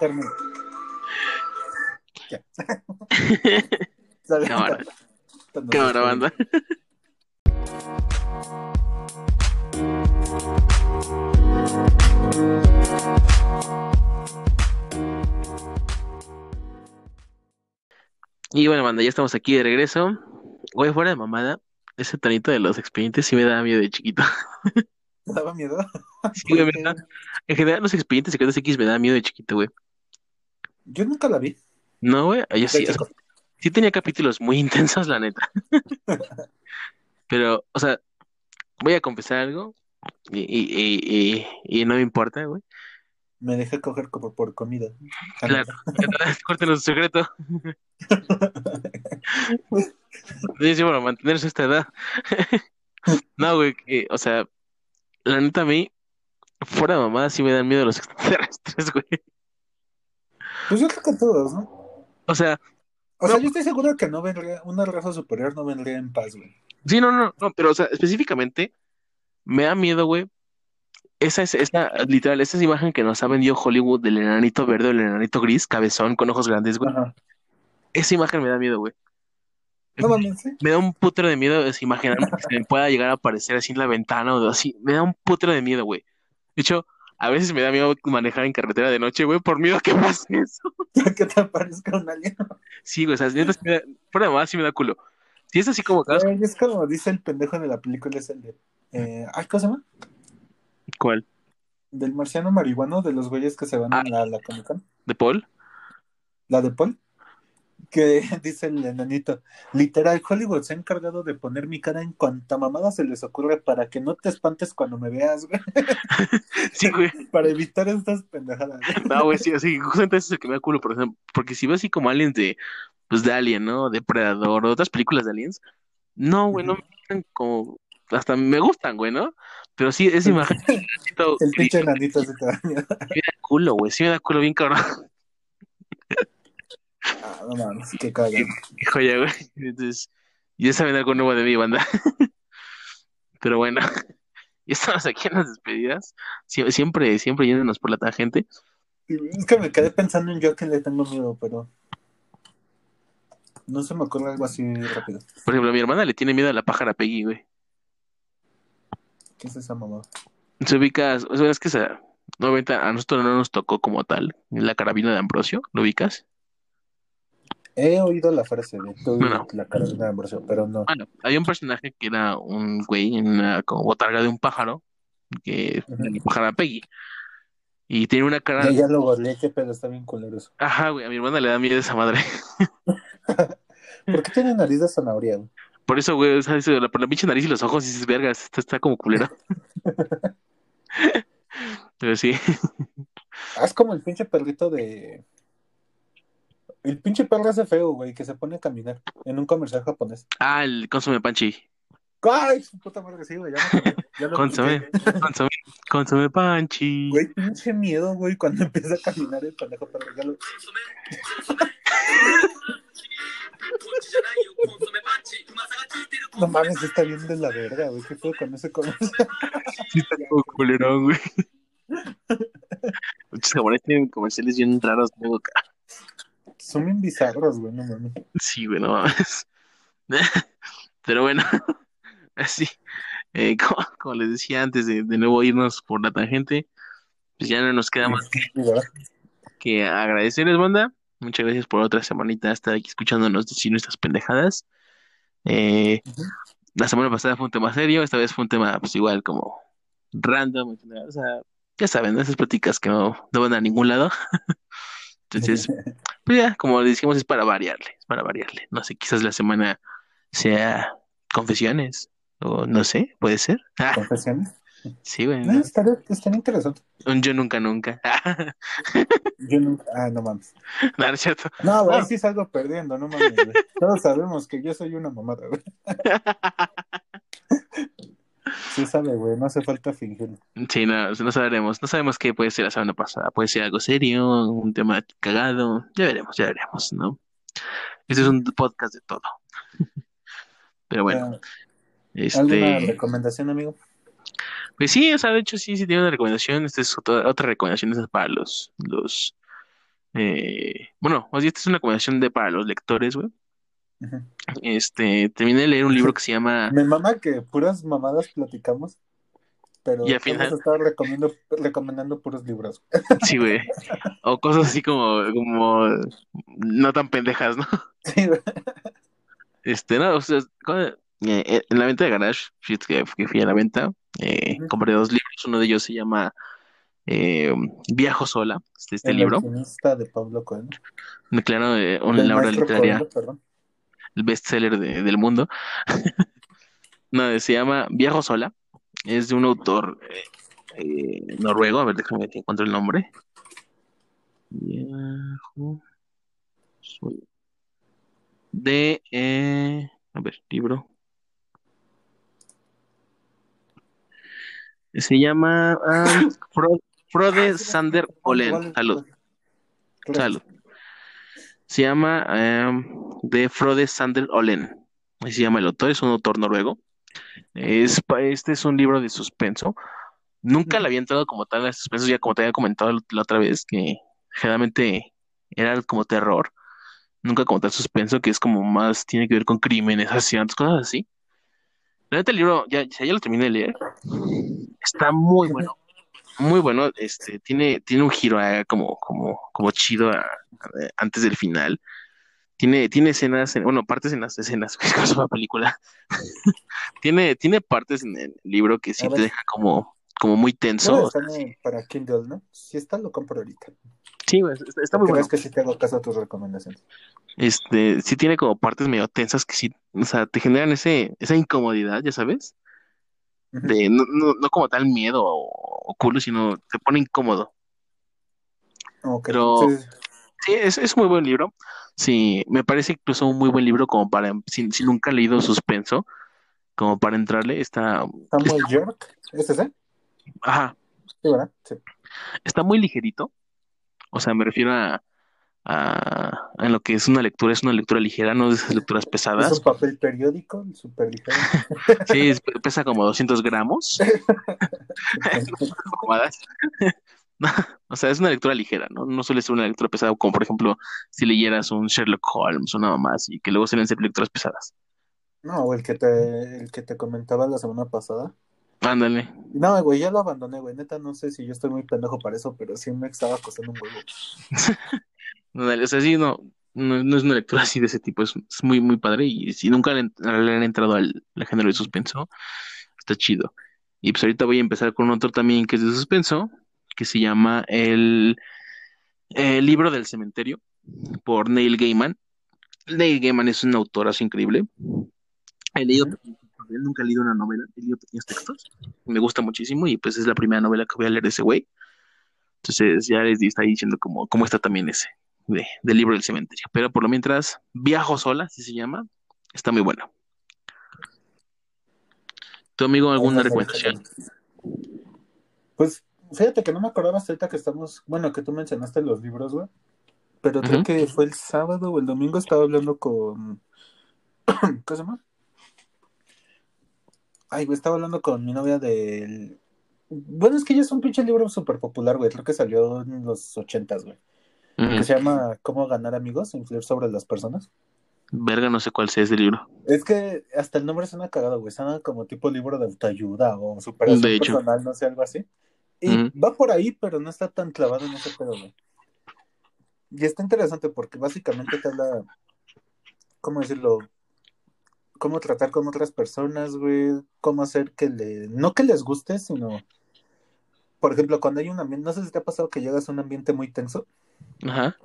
Termine. Ya. <laughs> Cámara. Cámara, banda. Y bueno, banda, ya estamos aquí de regreso. Güey, fuera de mamada, ese tonito de los expedientes sí me daba miedo de chiquito. ¿Te daba miedo? <laughs> Sí, güey, me da- <laughs> En general, los expedientes secretos X me da miedo de chiquito, güey. Yo nunca la vi. No, güey, yo sí, o sea, chico. sí tenía capítulos muy <laughs> intensos, la neta. Pero, o sea, voy a confesar algo y, y, y, y, no me importa, güey. Me dejé coger como por comida. Claro, córtenos <laughs> su secreto. Sí, sí, para mantenerse a esta edad. <laughs> No, güey, que, o sea, la neta a mí, fuera de mamada, sí me dan miedo los extraterrestres, güey. Pues yo creo que todos, ¿no? O sea, O sea, yo estoy seguro que no vendría, una raza superior no vendría en paz, güey. sí, no, no, no, pero, o sea, específicamente, me da miedo, güey. Esa es, esa, literal, esa es imagen que nos ha vendido Hollywood del enanito verde o el enanito gris, cabezón, con ojos grandes, güey. Ajá. Esa imagen me da miedo, güey. No mames, ¿sí? Me da un putero de miedo es imaginarme que se me pueda llegar a aparecer así en la ventana o así. Me da un putero de miedo, güey. De hecho, a veces me da miedo manejar en carretera de noche, güey, por miedo a que pase eso. <laughs> que te aparezca un alien. Sí, güey, o sea, neta, sí me da, fuera de más, sí me da culo. Si es así como es como dice el pendejo de la película, es el de. Eh, ay, ¿cómo se llama? ¿cuál? Del marciano marihuano, de los güeyes que se van Ah. a la, la. ¿De Paul? La de Paul. que <laughs> dice el enanito, literal, Hollywood se ha encargado de poner mi cara en cuanta mamada se les ocurre para que no te espantes cuando me veas, güey. <laughs> Sí, güey. <laughs> para evitar estas pendejadas. No, güey, sí, así, justamente eso es el que me da culo, por ejemplo, porque si ves así como aliens de, pues de Alien, ¿no? De Predador, o otras películas de aliens, no, güey, no me como, hasta me gustan, güey, ¿no? Pero sí, esa imagen, El pinche enanito se te <laughs> daña. me da culo, güey, sí me da culo bien cabrón. Ah, no mames, qué cagado. <laughs> Joya, güey. Entonces, ya saben algo nuevo de mi banda. <laughs> Pero bueno, ya estamos aquí en las despedidas. Sie- Siempre, siempre yéndonos por la tangente. Es que me quedé pensando en yo que le tengo miedo, pero no se me ocurre algo así rápido. Por ejemplo, mi hermana le tiene miedo a la pájara Peggy, güey. ¿Qué es esa mamá? Se ubicas, o sea, es que esa, obviamente a nosotros no nos tocó como tal la carabina de Ambrosio, ¿lo ubicas? He oído la frase de tú No, no. la carabina de Ambrosio, pero no. Bueno, había un personaje que era un güey en una como botarga de un pájaro, que era la pájara Peggy. Y tiene una cara, Ya, ya lo goleé, qué pedo, está bien culero eso. ajá, güey, a mi hermana le da miedo esa madre. <laughs> ¿Por qué tiene nariz de zanahoria? güey? Por eso, güey, o sea, la, por la pinche nariz y los ojos, y dices, vergas, está como culero. <laughs> Pero sí, es como el pinche perrito de. El pinche perro ese feo, güey, que se pone a caminar en un comercial japonés. ah, el consume panchi, ¡Ay, su puta madre! Sí, güey, ya me acordé, ya lo Consomé. expliqué. consume, consume panchi. Güey, pinche miedo, güey, cuando empieza a caminar el pendejo perro. Ya lo... No mames, está bien de la verga, güey. ¿Qué fue con ese comercial? Sí, está como culerón, güey. Muchos japoneses tienen comerciales bien raros, luego, Son bien bizarros, güey, no mames. Sí, güey, no mames. Pero bueno, así, eh, como, como les decía antes de, de nuevo irnos por la tangente, pues ya no nos queda más ¿verdad? que agradecerles, banda. Muchas gracias por otra semanita estar aquí escuchándonos decir nuestras pendejadas. Eh, la semana pasada fue un tema serio, esta vez fue un tema, pues igual, como random, en general, o sea, ya saben, esas pláticas que no, no van a ningún lado. <laughs> Entonces, <laughs> pues ya, como le decimos, es para variarle, es para variarle. No sé, quizás la semana sea confesiones, o no sé, puede ser. Ah, ¿Confesiones? Sí, güey. No, estaría, estaría interesante. Un yo nunca, nunca. <laughs> Yo nunca. Ah, no mames. no, no cierto. No, güey, sí salgo perdiendo, no mames, güey. Todos sabemos que yo soy una mamada, güey. <laughs> Sí sabe, güey, no hace falta fingirlo. Sí, no, no sabemos, no sabemos qué puede ser la semana pasada. Puede ser algo serio, un tema cagado, ya veremos, ya veremos, ¿no? Este es un podcast de todo. <laughs> Pero bueno, Ah, ¿Alguna este, recomendación, amigo? Pues sí, o sea, de hecho sí, sí tiene una recomendación. Esta es otra, otra recomendación esta es para los, los, eh, bueno, más bien esta es una recomendación de para los lectores, güey. Este, terminé de leer un libro que se llama, Me mama que puras mamadas platicamos, pero Y al final- estado recomendando, recomendando puros libros. <laughs> sí, güey, o cosas así como, como, no tan pendejas, ¿no? Sí, güey. Este, no, o sea, cuando- eh, en la venta de Garage, que fui a la venta, eh, compré dos libros. Uno de ellos se llama eh, Viajo sola, este, este El libro, de Pablo Coelho. declarado eh, una obra literaria, Coelho, el bestseller de- del mundo. <laughs> No, se llama Viajo sola. Es de un autor eh, noruego. A ver, déjame si encuentro el nombre. Viajo sola. De, a ver, libro. Se llama ah, Fro- Frode Ah, sí, Sander Olen. Salud, salud. Se llama em, de Frode Sander Olen. Así se llama el autor, es un autor noruego. Es, este es un libro de suspenso. Nunca le había entrado como tal a suspenso, ya como te había comentado la la otra vez, que generalmente era como terror. Nunca como tal suspenso, que es como más, tiene que ver con crímenes, asesinatos, cosas así. La neta, el libro, ya, ya lo terminé de leer. Está muy bueno, muy bueno. Este, tiene, tiene un giro ah, como, como, como chido ah, eh, antes del final. Tiene, tiene escenas, en- bueno, partes en las escenas, <laughs> es como una película. <laughs> Tiene, tiene partes en el libro que sí te deja como, como muy No, tenso. está en- para Kindle, ¿no? Si está, lo compro ahorita. Sí, güey, está, está muy bueno. ves que sí te hago caso a tus recomendaciones. Este, sí tiene como partes medio tensas que sí, o sea, te generan ese, esa incomodidad, ya sabes, de no, no, no como tal miedo o, o culo, sino te pone incómodo. Ok, Pero- sí, sí, sí. Sí, es, es muy buen libro. Sí, me parece incluso un muy buen libro como para, si, si nunca he leído suspenso, como para entrarle, está, Samuel York, ¿es ese? Ajá, Sí, ¿verdad? Sí. está muy ligerito. O sea, me refiero a, a, a lo que es una lectura, es una lectura ligera, no de esas lecturas Es pesadas. un papel periódico, súper ligero. <laughs> Sí, es- pesa como 200 gramos. <laughs> <laughs> O sea, es una lectura ligera, ¿no? No suele ser una lectura pesada, como por ejemplo, si leyeras un Sherlock Holmes o nada más, y que luego suelen ser lecturas pesadas. No, o el que te, el que te comentaba la semana pasada. Ándale. No, güey, ya lo abandoné, güey. Neta, no sé si yo estoy muy pendejo para eso, pero sí me estaba costando un huevo. <laughs> O sea, sí, no, no, no es una lectura así de ese tipo, es, es muy, muy padre, y si nunca le, le han entrado al, al género de suspenso, está chido. Y pues ahorita voy a empezar con otro también que es de suspenso, que se llama El, el libro del cementerio, por Neil Gaiman. Neil Gaiman es un autorazo increíble. He leído, Él nunca he leído una novela, he leído pequeños textos. Me gusta muchísimo y pues es la primera novela que voy a leer de ese güey. Entonces ya les está diciendo cómo, cómo está también ese de, del libro del cementerio. Pero por lo mientras, Viajo sola, así se llama. Está muy bueno. ¿Tu amigo alguna recomendación? Pues fíjate que no me acordaba hasta ahorita que estamos, bueno, que tú mencionaste los libros, güey. Pero creo que fue el sábado o el domingo estaba hablando con. <clears throat> ¿Qué se llama? Ay, güey, estaba hablando con mi novia del. Bueno, es que ya es un pinche libro súper popular, güey. Creo que salió en los ochentas, güey. Que se llama Cómo ganar amigos, influir sobre las personas. Verga, no sé cuál sea ese libro. Es que hasta el nombre suena cagado, güey. Suena como tipo libro de autoayuda o superación De hecho. personal, no sé, algo así. Y va por ahí, pero no está tan clavado en ese pedo, güey. Y está interesante porque básicamente te habla, ¿cómo decirlo? Cómo tratar con otras personas, güey. Cómo hacer que le... No que les guste, sino... Por ejemplo, cuando hay un ambiente... No sé si te ha pasado que llegas a un ambiente muy tenso. Ajá.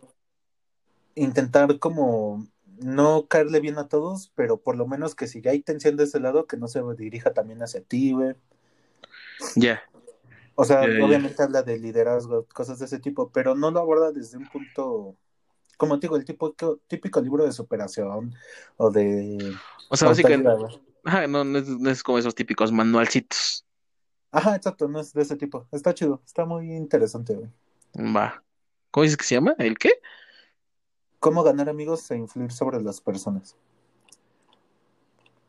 Intentar como no caerle bien a todos, pero por lo menos que si ya hay tensión de ese lado, que no se dirija también hacia ti, güey. Ya. O sea, obviamente habla de liderazgo, cosas de ese tipo, pero no lo aborda desde un punto, como te digo, el tipo, típico libro de superación o de O sea, básicamente, ajá, no, no es, no es como esos típicos manualcitos. Ajá, exacto, no es de ese tipo. Está chido, está muy interesante, güey. Va. ¿Cómo dices que se llama? ¿El qué? Cómo ganar amigos e influir sobre las personas.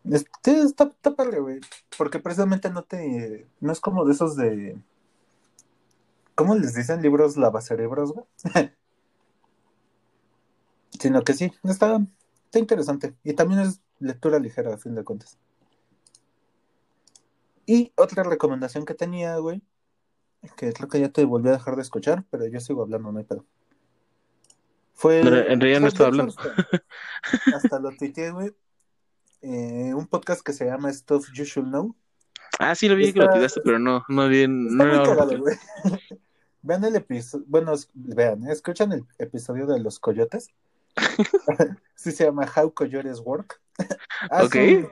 Este, está, está padre, güey. Porque precisamente no te. No es como de esos de. ¿Cómo les dicen? Libros lavacerebros, güey. <laughs> Sino que sí, está, está interesante. Y también es lectura ligera, a fin de cuentas. Y otra recomendación que tenía, güey. Que creo que ya te volví a dejar de escuchar, pero yo sigo hablando, no hay pedo. Fue. Pero en realidad no estaba hablando. Hasta, lo tuiteé, güey. Eh, un podcast que se llama Stuff You Should Know. Ah, sí, lo vi que lo tiraste, pero no, no Está no muy cagado, güey. <laughs> Vean el episodio, bueno, vean, escuchan el episodio de los coyotes. <laughs> sí se llama How Coyotes Work. <laughs> Ah, Ok. sí.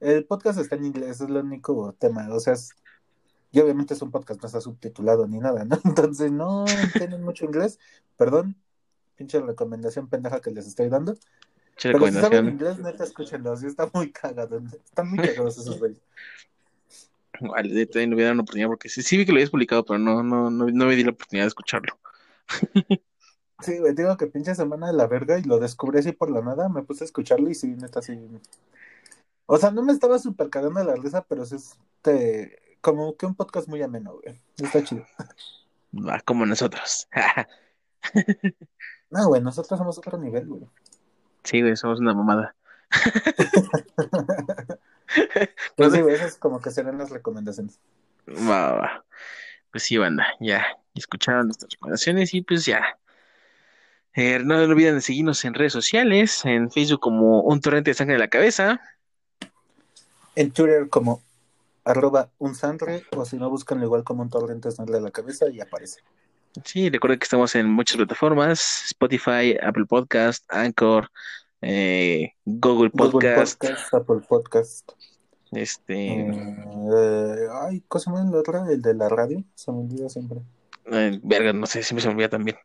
El podcast está en inglés, es el único tema, o sea, es- y obviamente es un podcast, no está subtitulado ni nada, ¿no? <laughs> Entonces no entienden mucho inglés, perdón, pinche recomendación pendeja que les estoy dando. Che Pero si saben inglés, neta, escúchenlo, sí está muy cagado, están muy cagados esos güeyes. Vale, de- también le voy a dar una oportunidad porque sí, sí vi que lo habías publicado, pero no, no, no, no me di la oportunidad de escucharlo. Sí, güey, digo que pinche semana de la verga y lo descubrí así por la nada, me puse a escucharlo y sí, neta, sí. O sea, no me estaba súper cagando de la risa, pero sí es este, como que un podcast muy ameno, güey. Está chido. Va, <laughs> como nosotros. <laughs> No, güey, nosotros somos otro nivel, güey. Sí, güey, somos una mamada. <laughs> Pues sí, güey, esas como que serán las recomendaciones. Va, va. Pues sí, banda, ya escucharon nuestras recomendaciones y pues ya. Eh, no olviden de seguirnos en redes sociales, en Facebook como Un Torrente de Sangre en la Cabeza. En Twitter como arroba un sangre, o si no, buscan igual como un torrente de la cabeza y aparece. Sí, recuerden que estamos en muchas plataformas, Spotify, Apple Podcast, Anchor, eh, Google Podcast. Google Podcast, Apple Podcast. Este. Eh, ay, cosa más la otra, el de la radio, se me olvida siempre. eh, verga, no sé, siempre se me olvida también.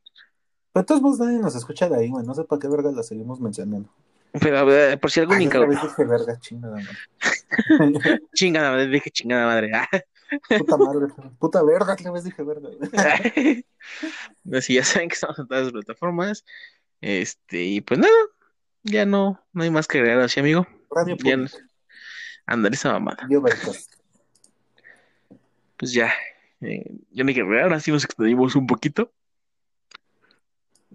Pero todos modos nadie nos escucha de ahí, güey, no sé para qué verga la seguimos mencionando. Pero ver, por si algún Ay, incauto. dije verga, chingada madre. <laughs> Chingada madre, dije chingada madre. <laughs> Puta madre, puta verga, otra vez dije verga. <laughs> Así ya saben que estamos en todas las plataformas. Este, y pues nada, ya no, no hay más que agregar así, amigo. Radio Ya pública, Andar esa mamada. Veritas. Pues ya, eh, ya no hay que agregar, así nos extendimos un poquito.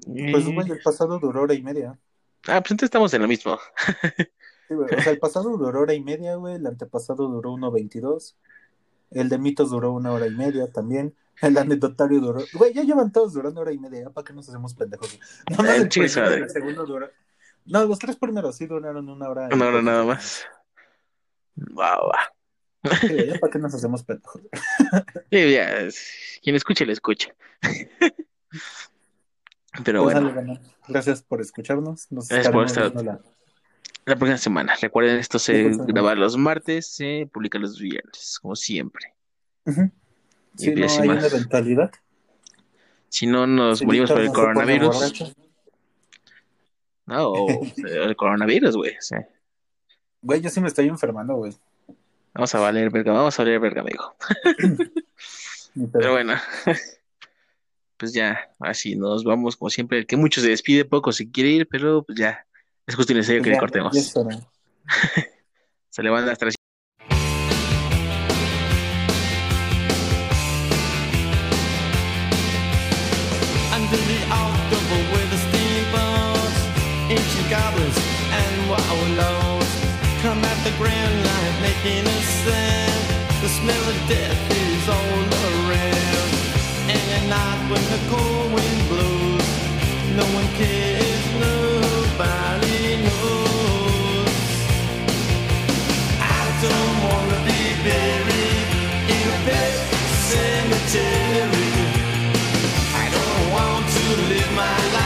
Pues, güey, el pasado duró hora y media. Ah, pues entonces estamos en lo mismo. Sí, güey, O sea, el pasado duró hora y media, güey. El antepasado duró 1.22. El de mitos duró una hora y media también. El anecdotario duró. Güey, ya llevan todos durando hora y media. ¿ya ¿Para qué nos hacemos pendejos? <laughs> No, el primero y madre. el segundo duró. No, los tres primeros sí duraron una hora. Una hora nada más. Va. Sí, ya para qué nos hacemos pendejos. Sí, ya, quien escuche, le escucha. <laughs> Pero Pues bueno. Gracias por escucharnos. Nos Gracias por estar- la- la próxima semana. Recuerden, esto se Sí, favor. graba los martes, se publica los viernes, como siempre. Si no pues, hay más. una eventualidad. Si no nos si morimos por el coronavirus, no, <laughs> el coronavirus, güey. Güey, yo sí me estoy enfermando, güey. vamos a valer verga, vamos a valer verga, amigo. <clears throat> Pero bueno, pues ya, así nos vamos como siempre. El que mucho se despide, poco se quiere ir, pero pues ya, es justo y necesario que le cortemos. <laughs> Se le van las tres. Goblins and wallows come at the grand line making when the cold wind blows, no one cares, nobody knows. I don't wanna be buried in a pet cemetery. I don't want to live my life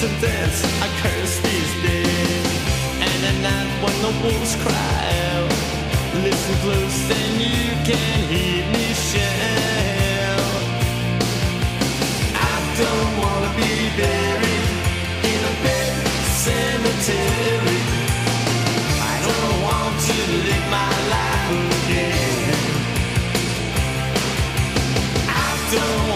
Dance, I curse these days. And at night when the wolves cry out, listen close and you can hear me shout. I don't wanna be buried in a pet cemetery. I don't want to live my life again. I don't